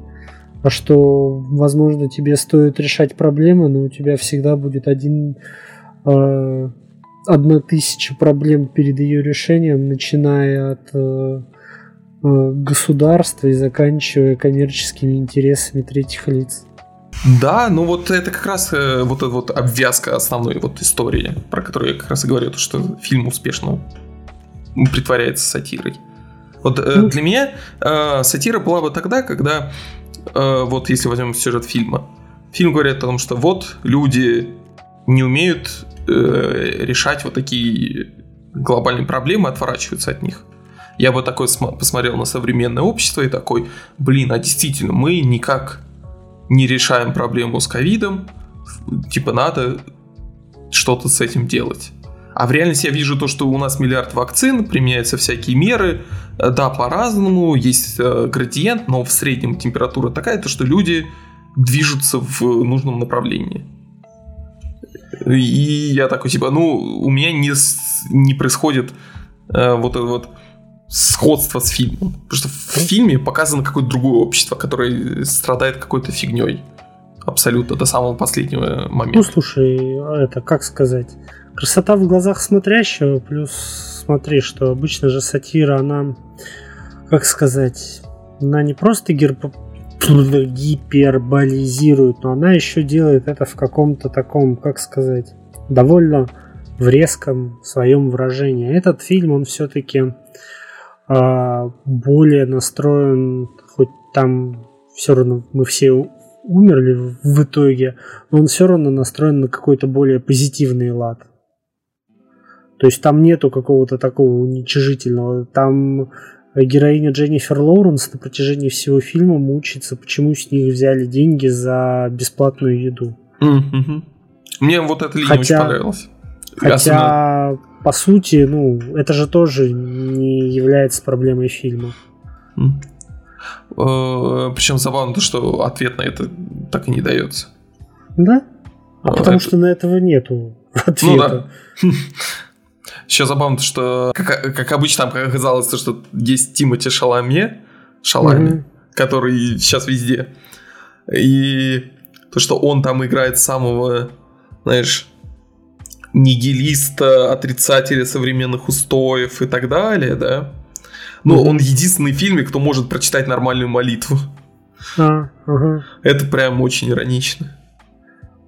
а что, возможно, тебе стоит решать проблемы, но у тебя всегда будет один одна тысяча проблем перед ее решением, начиная от э, э, государства и заканчивая коммерческими интересами третьих лиц. Да, ну вот это как раз э, вот эта вот обвязка основной вот истории, про которую я как раз и говорю, то, что фильм успешно притворяется сатирой. Вот э, ну, для меня э, сатира была бы тогда, когда э, вот если возьмем сюжет фильма, фильм говорит о том, что вот люди не умеют э, решать вот такие глобальные проблемы, отворачиваются от них. Я бы такой посмотрел на современное общество и такой, блин, а действительно, мы никак не решаем проблему с ковидом, типа надо что-то с этим делать. А в реальности я вижу то, что у нас миллиард вакцин, применяются всякие меры, да, по-разному, есть э, градиент, но в среднем температура такая, то что люди движутся в нужном направлении. И я такой, типа, ну, у меня не, не происходит э, вот это вот сходство с фильмом. Потому что в фильме показано какое-то другое общество, которое страдает какой-то фигней. Абсолютно, до самого последнего момента. Ну, слушай, это как сказать? Красота в глазах смотрящего, плюс смотри, что обычно же сатира, она, как сказать, она не просто герб гиперболизирует, но она еще делает это в каком-то таком, как сказать, довольно в резком своем выражении. Этот фильм, он все-таки э, а, более настроен, хоть там все равно мы все умерли в итоге, но он все равно настроен на какой-то более позитивный лад. То есть там нету какого-то такого уничижительного. Там героиня Дженнифер Лоуренс на протяжении всего фильма мучится, почему с них взяли деньги за бесплатную еду. Mm-hmm. Мне вот эта линия хотя, очень понравилась. Хотя, Особенно... по сути, ну, это же тоже не является проблемой фильма. Mm. Причем забавно то, что ответ на это так и не дается. Да? А э, потому это... что на этого нету ответа. Ну да. Еще забавно, что, как, как обычно, там оказалось, что есть Тимати Шаламе, Шалами, mm-hmm. который сейчас везде. И то, что он там играет самого, знаешь, нигилиста, отрицателя современных устоев и так далее, да. Но mm-hmm. он единственный в фильме, кто может прочитать нормальную молитву. А, ага. Это прям очень иронично.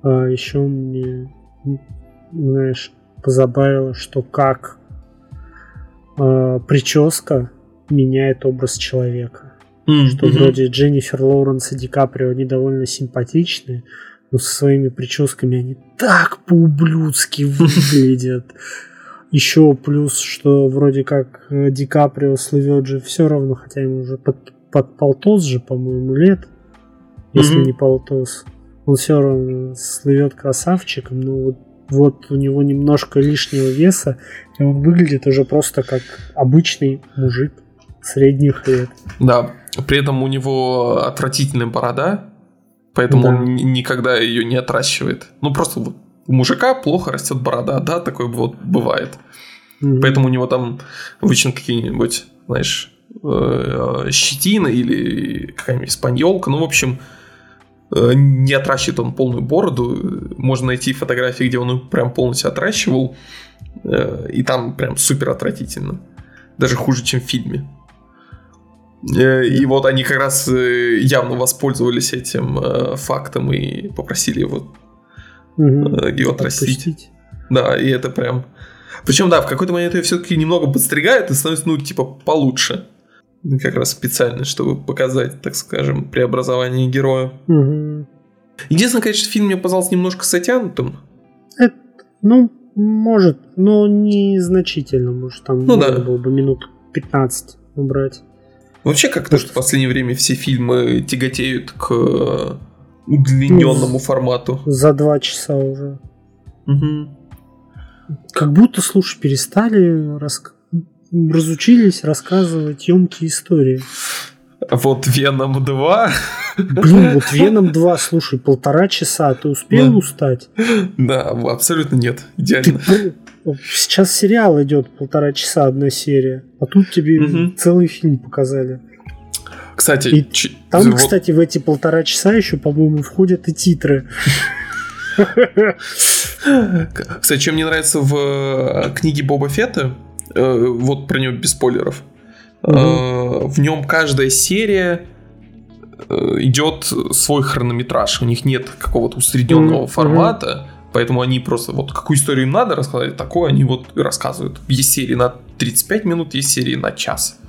А еще мне, знаешь, позабавило, что как э, прическа меняет образ человека. Mm-hmm. Что вроде Дженнифер Лоуренс и Ди Каприо, они довольно симпатичные, но со своими прическами они так по-ублюдски выглядят. Еще плюс, что вроде как э, Ди Каприо слывет же все равно, хотя ему уже под, под полтос же, по-моему, лет, если mm-hmm. не полтос. Он все равно слывет красавчиком, но вот вот у него немножко лишнего веса, и он выглядит уже просто как обычный мужик средних лет. Да, при этом у него отвратительная борода, Поэтому да. он никогда ее не отращивает. Ну, просто у мужика плохо растет борода, да, такое вот бывает. Mm-hmm. Поэтому у него там обычно какие-нибудь, знаешь, э, щетина или какая-нибудь испаньолка. Ну, в общем, э, не отращивает он полную бороду. Можно найти фотографии, где он прям полностью отращивал. Э, и там прям супер отвратительно. Даже хуже, чем в фильме. И вот они как раз явно воспользовались этим фактом и попросили его, угу. его отрастить. Отпустить. Да, и это прям причем, да, в какой-то момент ее все-таки немного подстригают и становится, ну, типа, получше. Как раз специально, чтобы показать, так скажем, преобразование героя. Угу. Единственное, конечно, фильм мне показался немножко затянутым. Это, ну, может, но незначительно. Может, там ну, да. было бы минут 15 убрать. Вообще, как-то что в последнее время все фильмы тяготеют к удлиненному ну, формату. За два часа уже. Угу. Как будто, слушай, перестали рас... разучились рассказывать емкие истории. Вот Веном 2. Блин, вот Веном 2, слушай, полтора часа. Ты успел да. устать? Да, абсолютно нет. Идеально. Ты, сейчас сериал идет полтора часа, одна серия. А тут тебе угу. целый фильм показали. Кстати, и ч... там, вот... кстати, в эти полтора часа еще, по-моему, входят и титры. Кстати, чем мне нравится в э, книге Боба Фетта, э, вот про него без спойлеров, угу. в нем каждая серия идет свой хронометраж. У них нет какого-то усредненного угу. формата. Поэтому они просто вот какую историю им надо рассказать, такое они вот и рассказывают. Есть серии на 35 минут, есть серии на час.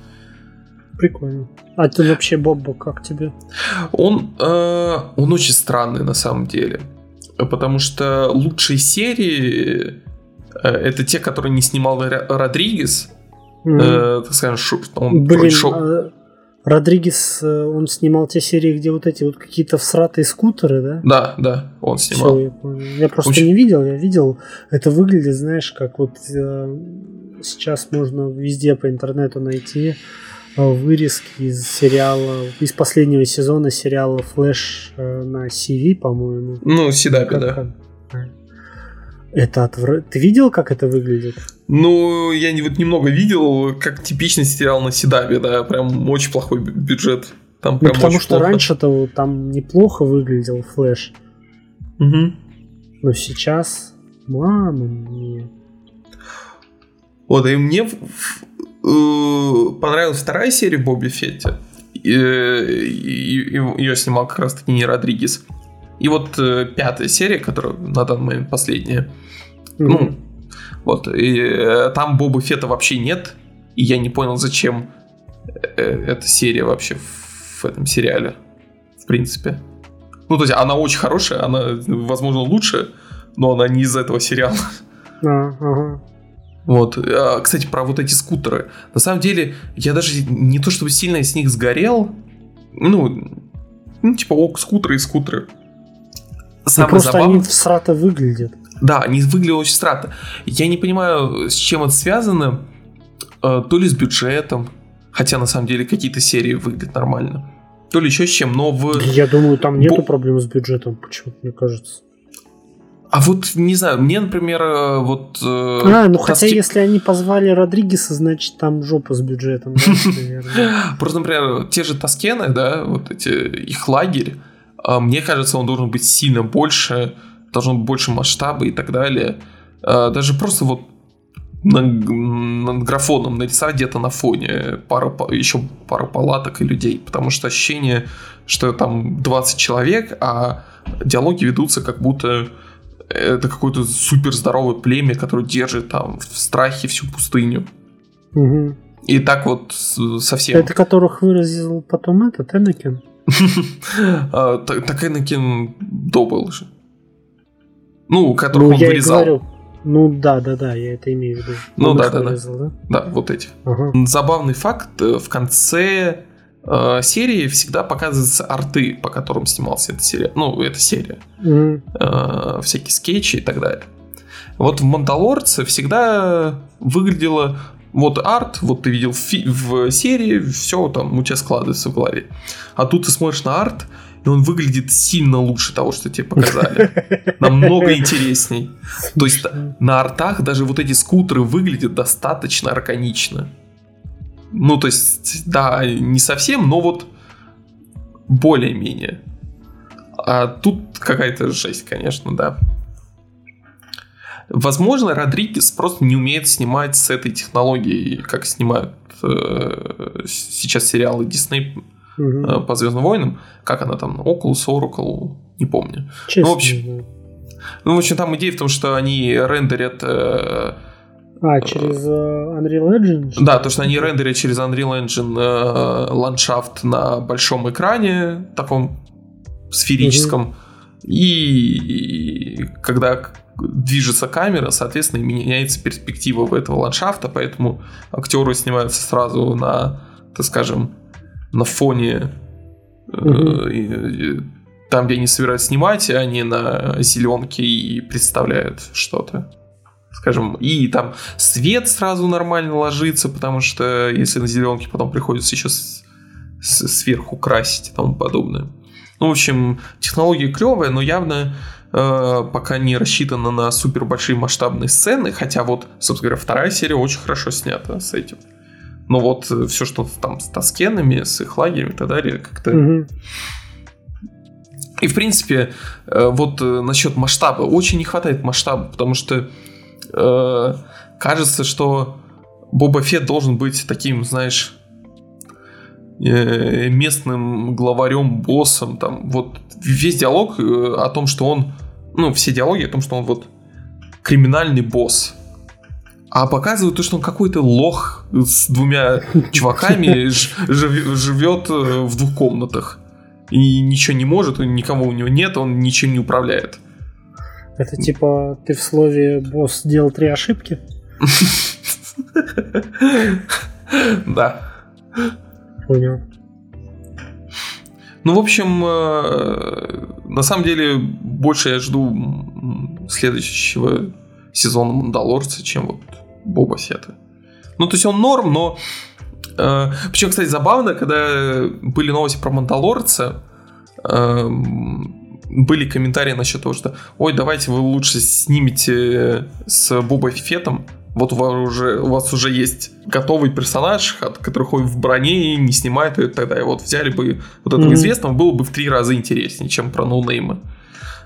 Прикольно. А ты вообще Бобба как тебе? Он, э, он очень странный на самом деле потому что лучшие серии э, это те, которые не снимал Родригес. Э, так скажем, шо, он Блин, шо... а Родригес, э, он снимал те серии, где вот эти вот какие-то всратые скутеры, да? Да, да, он снимал. Все, я, я просто Очень... не видел, я видел, это выглядит, знаешь, как вот э, сейчас можно везде по интернету найти Э, вырезки из сериала, из последнего сезона сериала Флэш э, на CV, по-моему. Ну, Сидаби, да. Это отвр... Ты видел, как это выглядит? Ну, я вот немного видел, как типичный сериал на Сидабе, да, прям очень плохой бюджет. Там ну, прям ну, потому что раньше-то там неплохо выглядел Флэш. Угу. Но сейчас, мама мне. Вот, и мне Э, понравилась вторая серия Бобби Фетти. Ее снимал как раз таки не Родригес. И вот э, пятая серия, которая на данный момент последняя. Mm-hmm. Ну, вот. И э, там Боба Фета вообще нет. И я не понял, зачем эта серия вообще в этом сериале. В принципе. Ну, то есть она очень хорошая, она, возможно, лучше, но она не из этого сериала. Ага. Вот. А, кстати, про вот эти скутеры. На самом деле, я даже не то чтобы сильно с них сгорел. Ну, ну типа, ок, скутеры и скутеры. Самое ну, просто забавное... они всрато выглядят. Да, они выглядят очень страто. Я не понимаю, с чем это связано. А, то ли с бюджетом, хотя на самом деле какие-то серии выглядят нормально. То ли еще с чем, но в... Я думаю, там нету Бо... проблем с бюджетом, почему-то мне кажется. А вот, не знаю, мне, например, э, вот... Э, а, ну хотя если они позвали Родригеса, значит там жопа с бюджетом, Просто, например, те же Таскены, да, вот эти, их лагерь, мне кажется, он должен быть сильно больше, должен быть больше масштаба и так далее. А, даже просто вот над графоном нарисовать где-то на фоне пару, еще пару палаток и людей, потому что ощущение, что там 20 человек, а диалоги ведутся как будто это какое-то супер здоровое племя, которое держит там в страхе всю пустыню. Угу. И так вот совсем. Это которых выразил потом этот Энакин? А, так Энакин добыл же. Ну, которых ну, он вырезал. Ну да, да, да, я это имею в виду. Ну да, да, да. Да, вот эти. Забавный факт, э, в конце э, серии всегда показываются арты, по которым снимался эта серия. Ну, эта серия. Mm-hmm. Э, всякие скетчи и так далее. Вот в «Мандалорце» всегда выглядело вот арт, вот ты видел в, в серии, все там у тебя складывается в голове. А тут ты смотришь на арт, и он выглядит сильно лучше того, что тебе показали. Намного интересней. То есть на артах даже вот эти скутеры выглядят достаточно органично. Ну, то есть, да, не совсем, но вот более-менее. А тут какая-то жесть, конечно, да. Возможно, Родригес просто не умеет снимать с этой технологией, как снимают э, сейчас сериалы Disney угу. э, по Звездным войнам. Как она там? Oculus, Oracle, не помню. Честно, ну, в общем, ну, в общем, там идея в том, что они рендерят э, а, через uh, Unreal Engine? Да, то, что они рендерят через Unreal Engine э, ландшафт на большом экране, таком сферическом. Угу. И когда движется камера, соответственно, меняется перспектива в этого ландшафта, поэтому актеры снимаются сразу на, так скажем, на фоне э, там, где они собираются снимать, а не на зеленке и представляют что-то скажем, и там свет сразу нормально ложится, потому что если на зеленке потом приходится еще с, с, сверху красить и тому подобное. Ну, в общем, технология клевая, но явно пока не рассчитана на супер большие масштабные сцены, хотя вот, собственно говоря, вторая серия очень хорошо снята с этим. Но вот э, все, что там с таскенами, с их лагерем и так далее, как-то... Угу. И, в принципе, э, вот э, насчет масштаба, очень не хватает масштаба, потому что э, кажется, что Боба Фетт должен быть таким, знаешь, э, местным главарем, боссом. Там вот весь диалог э, о том, что он, ну все диалоги о том, что он вот криминальный босс. А показывают то, что он какой-то лох с двумя чуваками живет э, в двух комнатах. И ничего не может, никого у него нет, он ничем не управляет. Это типа ты в слове босс сделал три ошибки? Да. Понял. Ну, в общем, э, на самом деле, больше я жду следующего сезона Мандалорца, чем вот Боба Сета. Ну, то есть он норм, но... Э, Причем, кстати, забавно, когда были новости про Мандалорца, эм, были комментарии насчет того, что ой, давайте вы лучше снимете с Боба Фетом, вот у вас уже, у вас уже есть готовый персонаж, который ходит в броне и не снимает ее тогда. И вот взяли бы вот этого mm-hmm. известного, было бы в три раза интереснее, чем про ноунейма.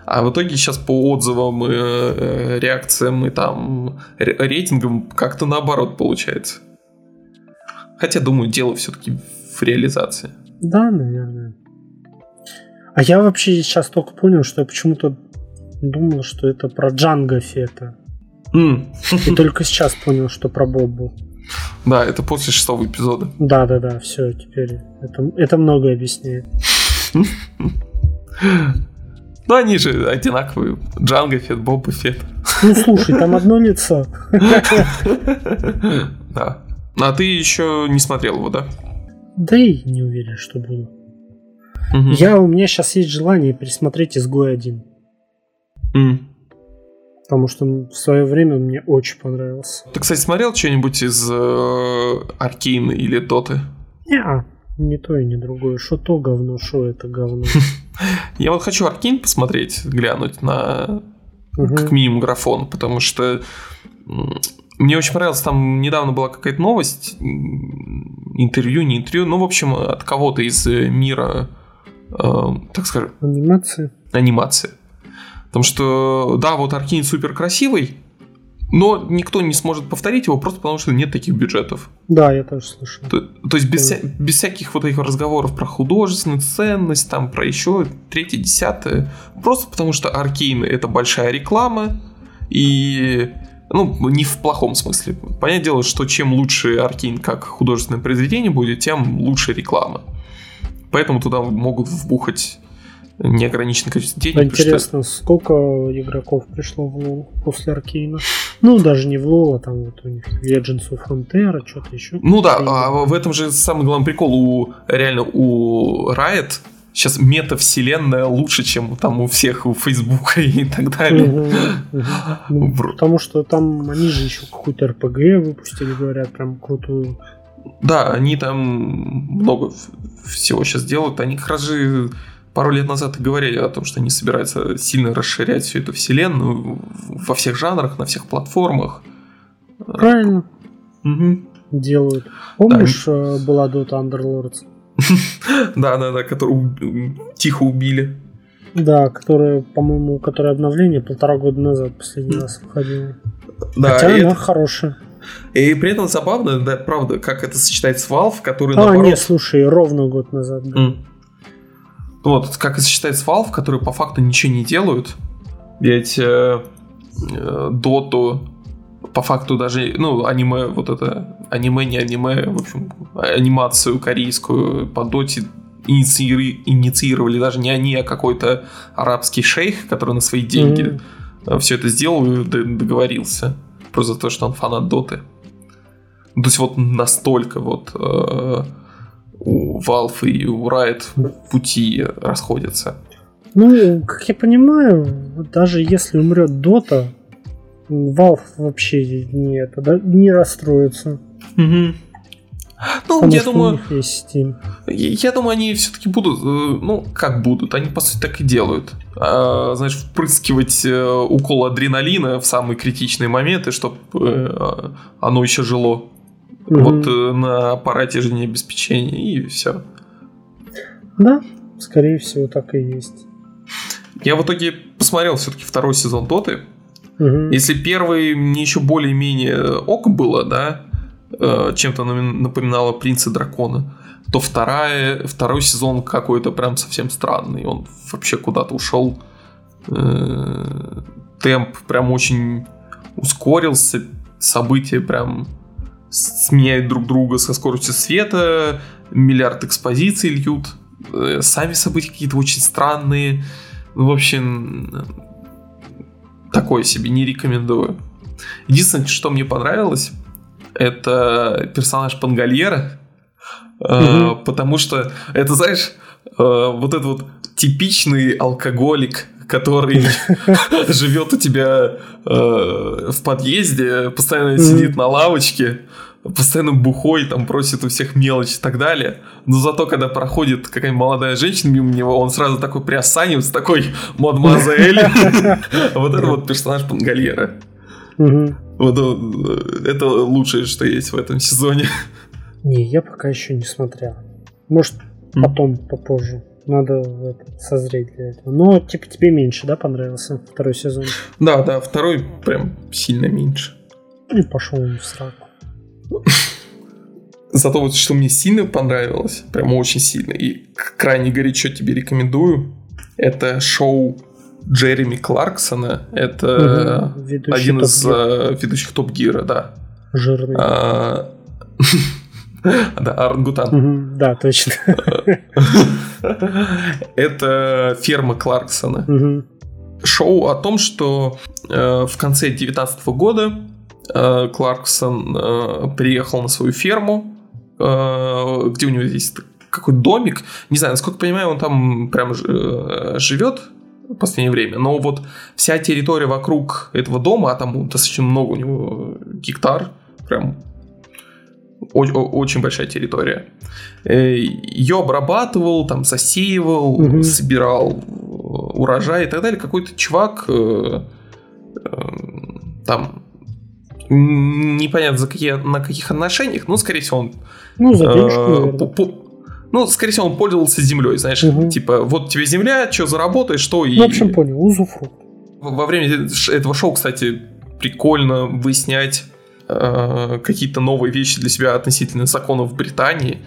А в итоге сейчас по отзывам, и, э, реакциям и там рейтингам как-то наоборот получается. Хотя, думаю, дело все-таки в реализации. Да, наверное. А я вообще сейчас только понял, что я почему-то думал, что это про Джанго Фета. Mm. И только сейчас понял, что про Бобу. Да, это после шестого эпизода. Да, да, да, все, теперь это, это многое объясняет. Ну, они же одинаковые. Джанго Фет, Боба Фет. Ну, слушай, там одно лицо. Да. А ты еще не смотрел его, да? Да и не уверен, что буду. Угу. Я, у меня сейчас есть желание пересмотреть изгой один. Mm. Потому что в свое время он мне очень понравился. Ты, кстати, смотрел что-нибудь из э, Аркейна или Доты? Не, не то и не другое. Что то говно, что это говно. Я вот хочу Аркейн посмотреть, глянуть на как минимум графон, потому что мне очень понравилось, там недавно была какая-то новость, интервью, не интервью, ну, в общем, от кого-то из мира э, так скажем... Анимации. Анимации. Потому что, да, вот Аркейн супер красивый, но никто не сможет повторить его просто потому, что нет таких бюджетов. Да, я тоже слышал. То, то есть без, вся, без всяких вот этих разговоров про художественную ценность, там про еще третье, десятое. Просто потому что Arcane это большая реклама, и ну, не в плохом смысле. Понятное дело, что чем лучше Arcane как художественное произведение будет, тем лучше реклама. Поэтому туда могут вбухать неограниченное количество денег. Интересно, что... сколько игроков пришло в LoL после Arcane а? Ну, даже не в лол, а там вот у них Legends of Frontier, что-то еще. Ну да, а в этом же самый главный прикол у реально у Riot сейчас мета-вселенная лучше, чем там у всех у Фейсбука и так далее. Ну, потому что там они же еще какую-то RPG выпустили, говорят, прям крутую. Да, они там много всего сейчас делают. Они как раз же пару лет назад говорили о том, что они собираются сильно расширять всю эту вселенную во всех жанрах, на всех платформах. Правильно. Угу. Делают. Помнишь, да. была Dota Underlords? Да, да, да, которую тихо убили. Да, которая, по-моему, которое обновление полтора года назад последний раз выходило. Да, Хотя она это... хорошая. И при этом забавно, да, правда, как это сочетается с Valve, который А, наоборот... нет, слушай, ровно год назад. Да. Mm. Вот, как это сочетается с Valve, которые по факту ничего не делают. Ведь э, э, Доту по факту даже, ну, аниме, вот это, аниме, не аниме, в общем, анимацию корейскую по доте инициировали, инициировали даже не они, а какой-то арабский шейх, который на свои деньги mm-hmm. все это сделал и договорился. Просто за то, что он фанат доты. То есть вот настолько вот э, у Valve и у Riot пути расходятся. Ну, как я понимаю, даже если умрет Дота, Valve вообще не, это, да, не расстроится. Угу. Ну, Потому я думаю. Я думаю, они все-таки будут, э, ну, как будут, они по сути так и делают. А, знаешь, впрыскивать э, укол адреналина в самые критичные моменты, чтобы э, оно еще жило. Угу. Вот на аппарате жизнеобеспечения и все. Да, скорее всего, так и есть. Я в итоге посмотрел все-таки второй сезон Доты. Угу. Если первый мне еще более-менее ок было, да, Э, чем-то напоминала принца дракона, то вторая, второй сезон какой-то прям совсем странный. Он вообще куда-то ушел. Э, темп прям очень ускорился. События прям сменяют друг друга со скоростью света. Миллиард экспозиций льют. Э, сами события какие-то очень странные. В общем, такое себе не рекомендую. Единственное, что мне понравилось, это персонаж Пангальера, угу. потому что это, знаешь, э, вот этот вот типичный алкоголик, который живет у тебя э, в подъезде, постоянно сидит на лавочке, постоянно бухой, там просит у всех мелочь и так далее. Но зато, когда проходит какая-нибудь молодая женщина мимо него, он сразу такой приосанивается, такой мадемуазель. Вот это вот персонаж Пангальера. Вот э, это лучшее, что есть в этом сезоне. Не, я пока еще не смотрел. Может, потом, попозже. Надо созреть для этого. Но, типа, тебе меньше, да, понравился второй сезон? Да, да, второй прям сильно меньше. И пошел в сраку. Зато вот что мне сильно понравилось, прям очень сильно, и крайне горячо тебе рекомендую, это шоу Джереми Кларксона. Это угу, один из uh, ведущих Топ Гира, да. Жирный. А, да, Арангутан. Да, точно. Это ферма Кларксона. Шоу о том, что э, в конце 19 года э, Кларксон э, приехал на свою ферму, где у него есть какой-то домик. Не знаю, насколько понимаю, он там прям живет в последнее время. Но вот вся территория вокруг этого дома, а там достаточно много у него гектар, прям очень большая территория. Э, Ее обрабатывал, там засеивал, угу. собирал урожай и так далее. Какой-то чувак э, э, там непонятно за какие, на каких отношениях, но скорее всего он ну, за денежку, ну, скорее всего, он пользовался землей, знаешь, угу. типа, вот тебе земля, что заработаешь, что и... Ну, в общем, понял, узуфрукт. Во время этого шоу, кстати, прикольно выяснять э, какие-то новые вещи для себя относительно законов в Британии,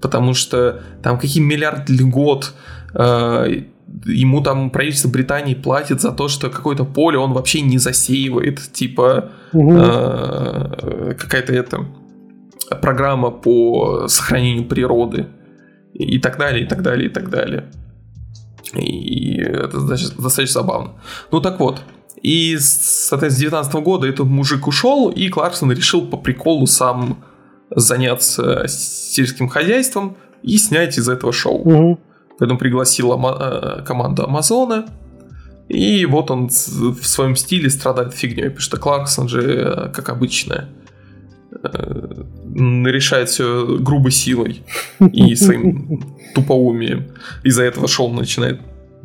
потому что там какие миллиарды льгот э, ему там правительство Британии платит за то, что какое-то поле он вообще не засеивает, типа угу. э, какая-то это программа по сохранению природы и так далее, и так далее, и так далее. И это достаточно забавно. Ну так вот, и, соответственно, с 19 года этот мужик ушел, и Кларксон решил по приколу сам заняться сельским хозяйством и снять из этого шоу. Угу. Поэтому пригласил ама- э, команду Амазона, и вот он в своем стиле страдает фигней, потому что Кларксон же, э, как обычно, э, решает все грубой силой и своим тупоумием. Из-за этого шоу начинает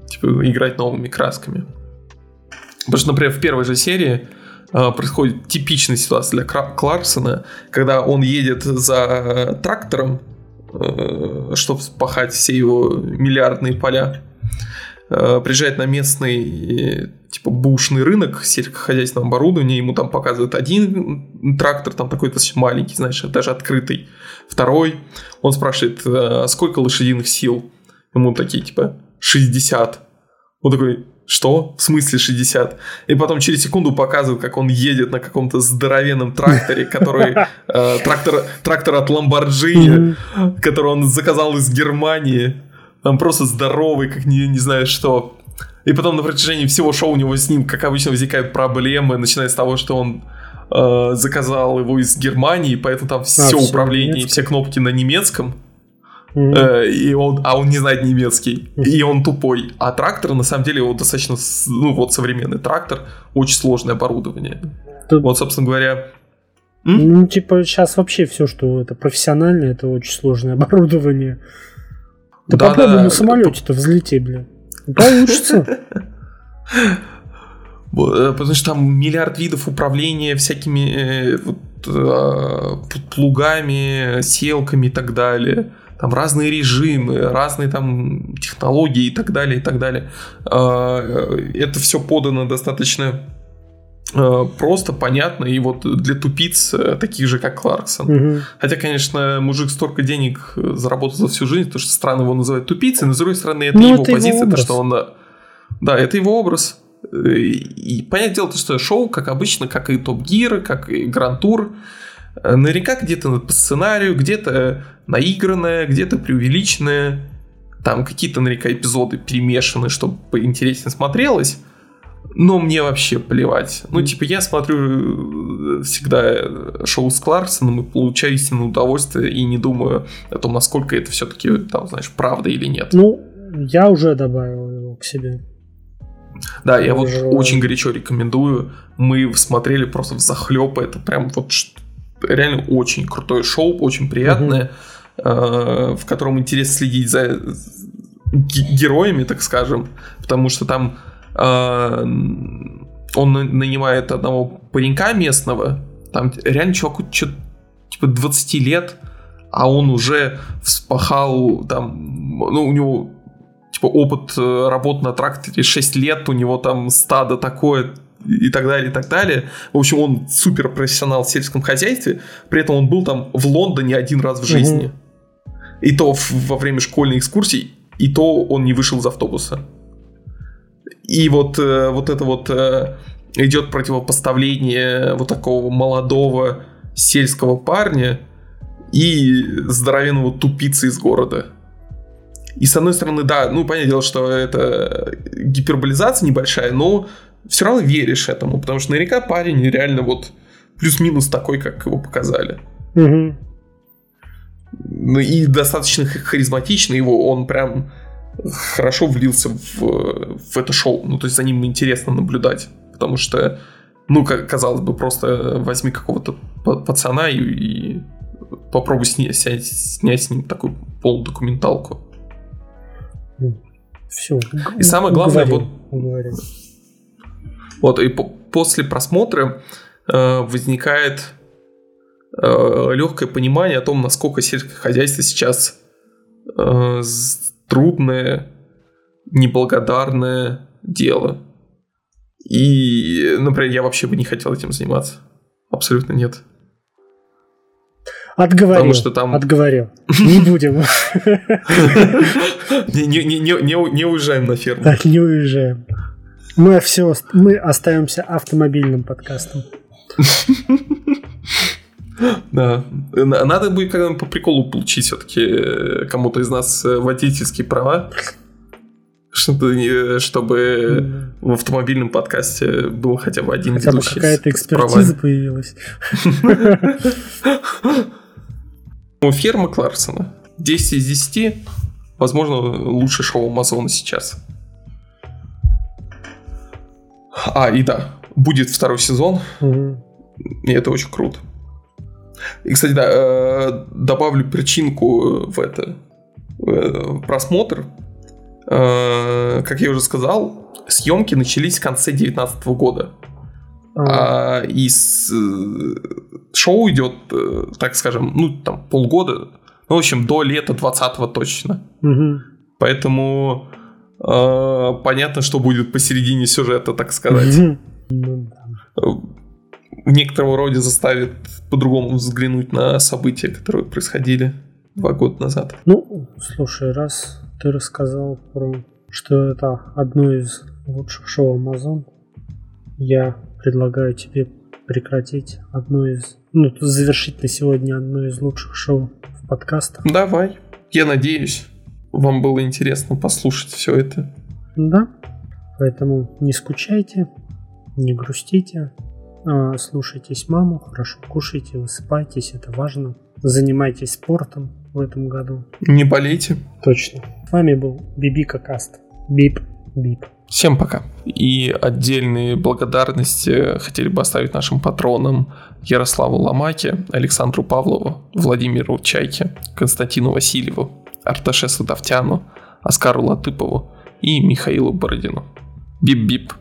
типа, играть новыми красками. Потому что, например, в первой же серии э, происходит типичная ситуация для Кларксона, когда он едет за трактором, э, чтобы спахать все его миллиардные поля. Э, приезжает на местный типа бушный рынок сельскохозяйственного оборудования, ему там показывают один трактор, там такой достаточно маленький, знаешь, даже открытый, второй, он спрашивает, «А сколько лошадиных сил, ему такие типа 60, он такой, что? В смысле 60? И потом через секунду показывают, как он едет на каком-то здоровенном тракторе, который э, трактор, трактор от Ламборджини, который он заказал из Германии. Там просто здоровый, как не, не знаю что. И потом на протяжении всего шоу у него с ним, как обычно, возникают проблемы, начиная с того, что он э, заказал его из Германии, поэтому там все, а, все управление и все кнопки на немецком. Mm-hmm. и он, а он не знает немецкий, mm-hmm. и он тупой. А трактор, на самом деле, его достаточно, ну вот современный трактор, очень сложное оборудование. Тут... Вот, собственно говоря. Ну, типа, сейчас вообще все, что это профессиональное, это очень сложное оборудование. Ты да, попробуй да, на самолете-то взлети, бля. Получится. Э, потому что там миллиард видов управления всякими э, вот, э, плугами, селками и так далее. Там разные режимы, разные там технологии и так далее, и так далее. Э, это все подано достаточно Э, просто, понятно, и вот для тупиц, э, таких же, как Кларксон. Угу. Хотя, конечно, мужик столько денег заработал за всю жизнь, то что странно его называют тупицей, но с другой стороны, это ну, его это позиция, его то, что он... Да, это его образ. И понятное дело, то, что шоу, как обычно, как и Топ Гир, как и Гранд Тур, наверняка где-то по сценарию, где-то наигранное, где-то преувеличенное, там какие-то наверняка эпизоды перемешаны, чтобы поинтереснее смотрелось, но мне вообще плевать. Ну, типа, я смотрю э, всегда шоу с Кларксоном и получаю истинное удовольствие и не думаю о том, насколько это все-таки, там, знаешь, правда или нет. Ну, я уже добавил его к себе. Да, я, я вот желаю. очень горячо рекомендую. Мы смотрели просто в захлеб. Это прям вот реально очень крутое шоу, очень приятное, э, в котором интересно следить за героями, так скажем, потому что там а, он нанимает одного паренька местного, там реально чуваку что типа 20 лет, а он уже вспахал там, ну, у него типа опыт э, работы на тракторе 6 лет, у него там стадо такое, и так далее, и так далее. В общем, он супер профессионал в сельском хозяйстве, при этом он был там в Лондоне один раз в жизни. Угу. И то во время школьной экскурсии, и то он не вышел из автобуса. И вот, э, вот это вот э, идет противопоставление вот такого молодого сельского парня и здоровенного тупицы из города. И с одной стороны, да, ну, понятное дело, что это гиперболизация небольшая, но все равно веришь этому, потому что наверняка парень реально вот плюс-минус такой, как его показали. Угу. Ну и достаточно харизматичный его, он прям хорошо влился в, в это шоу. Ну, то есть за ним интересно наблюдать. Потому что, ну, как казалось бы, просто возьми какого-то пацана и, и попробуй снять, снять с ним такую полудокументалку. Все. И самое главное, говорим, вот, говорим. Вот и по, после просмотра э, возникает э, легкое понимание о том, насколько сельское хозяйство сейчас э, трудное, неблагодарное дело. И, например, я вообще бы не хотел этим заниматься. Абсолютно нет. Отговорил. Потому что там... Отговорил. Не будем. Не, уезжаем на ферму. Так, не уезжаем. Мы все, мы остаемся автомобильным подкастом. Да. Надо будет когда по приколу получить все-таки э, кому-то из нас э, водительские права. Чтобы, чтобы в автомобильном подкасте был хотя бы один хотя бы какая-то экспертиза появилась. У фермы Кларсона 10 из 10, возможно, лучшее шоу Амазона сейчас. А, и да, будет второй сезон, и это очень круто. И, кстати, да, э, добавлю причинку в это в просмотр. Э, как я уже сказал, съемки начались в конце 2019 года. А, и с, шоу идет, так скажем, ну, там, полгода. Ну, в общем, до лета 20-го точно. Угу. Поэтому э, понятно, что будет посередине сюжета, так сказать. Ну в некотором роде заставит по-другому взглянуть на события, которые происходили два года назад. Ну, слушай, раз ты рассказал про, что это одно из лучших шоу Amazon, я предлагаю тебе прекратить одно из, ну, завершить на сегодня одно из лучших шоу в подкастах. Давай, я надеюсь, вам было интересно послушать все это. Да, поэтому не скучайте, не грустите, а, слушайтесь маму, хорошо кушайте, высыпайтесь, это важно. Занимайтесь спортом в этом году. Не болейте. Точно. С вами был Бибика Каст. Бип, бип. Всем пока. И отдельные благодарности хотели бы оставить нашим патронам Ярославу Ломаке, Александру Павлову, Владимиру Чайке, Константину Васильеву, Арташесу Давтяну, Оскару Латыпову и Михаилу Бородину. Бип-бип.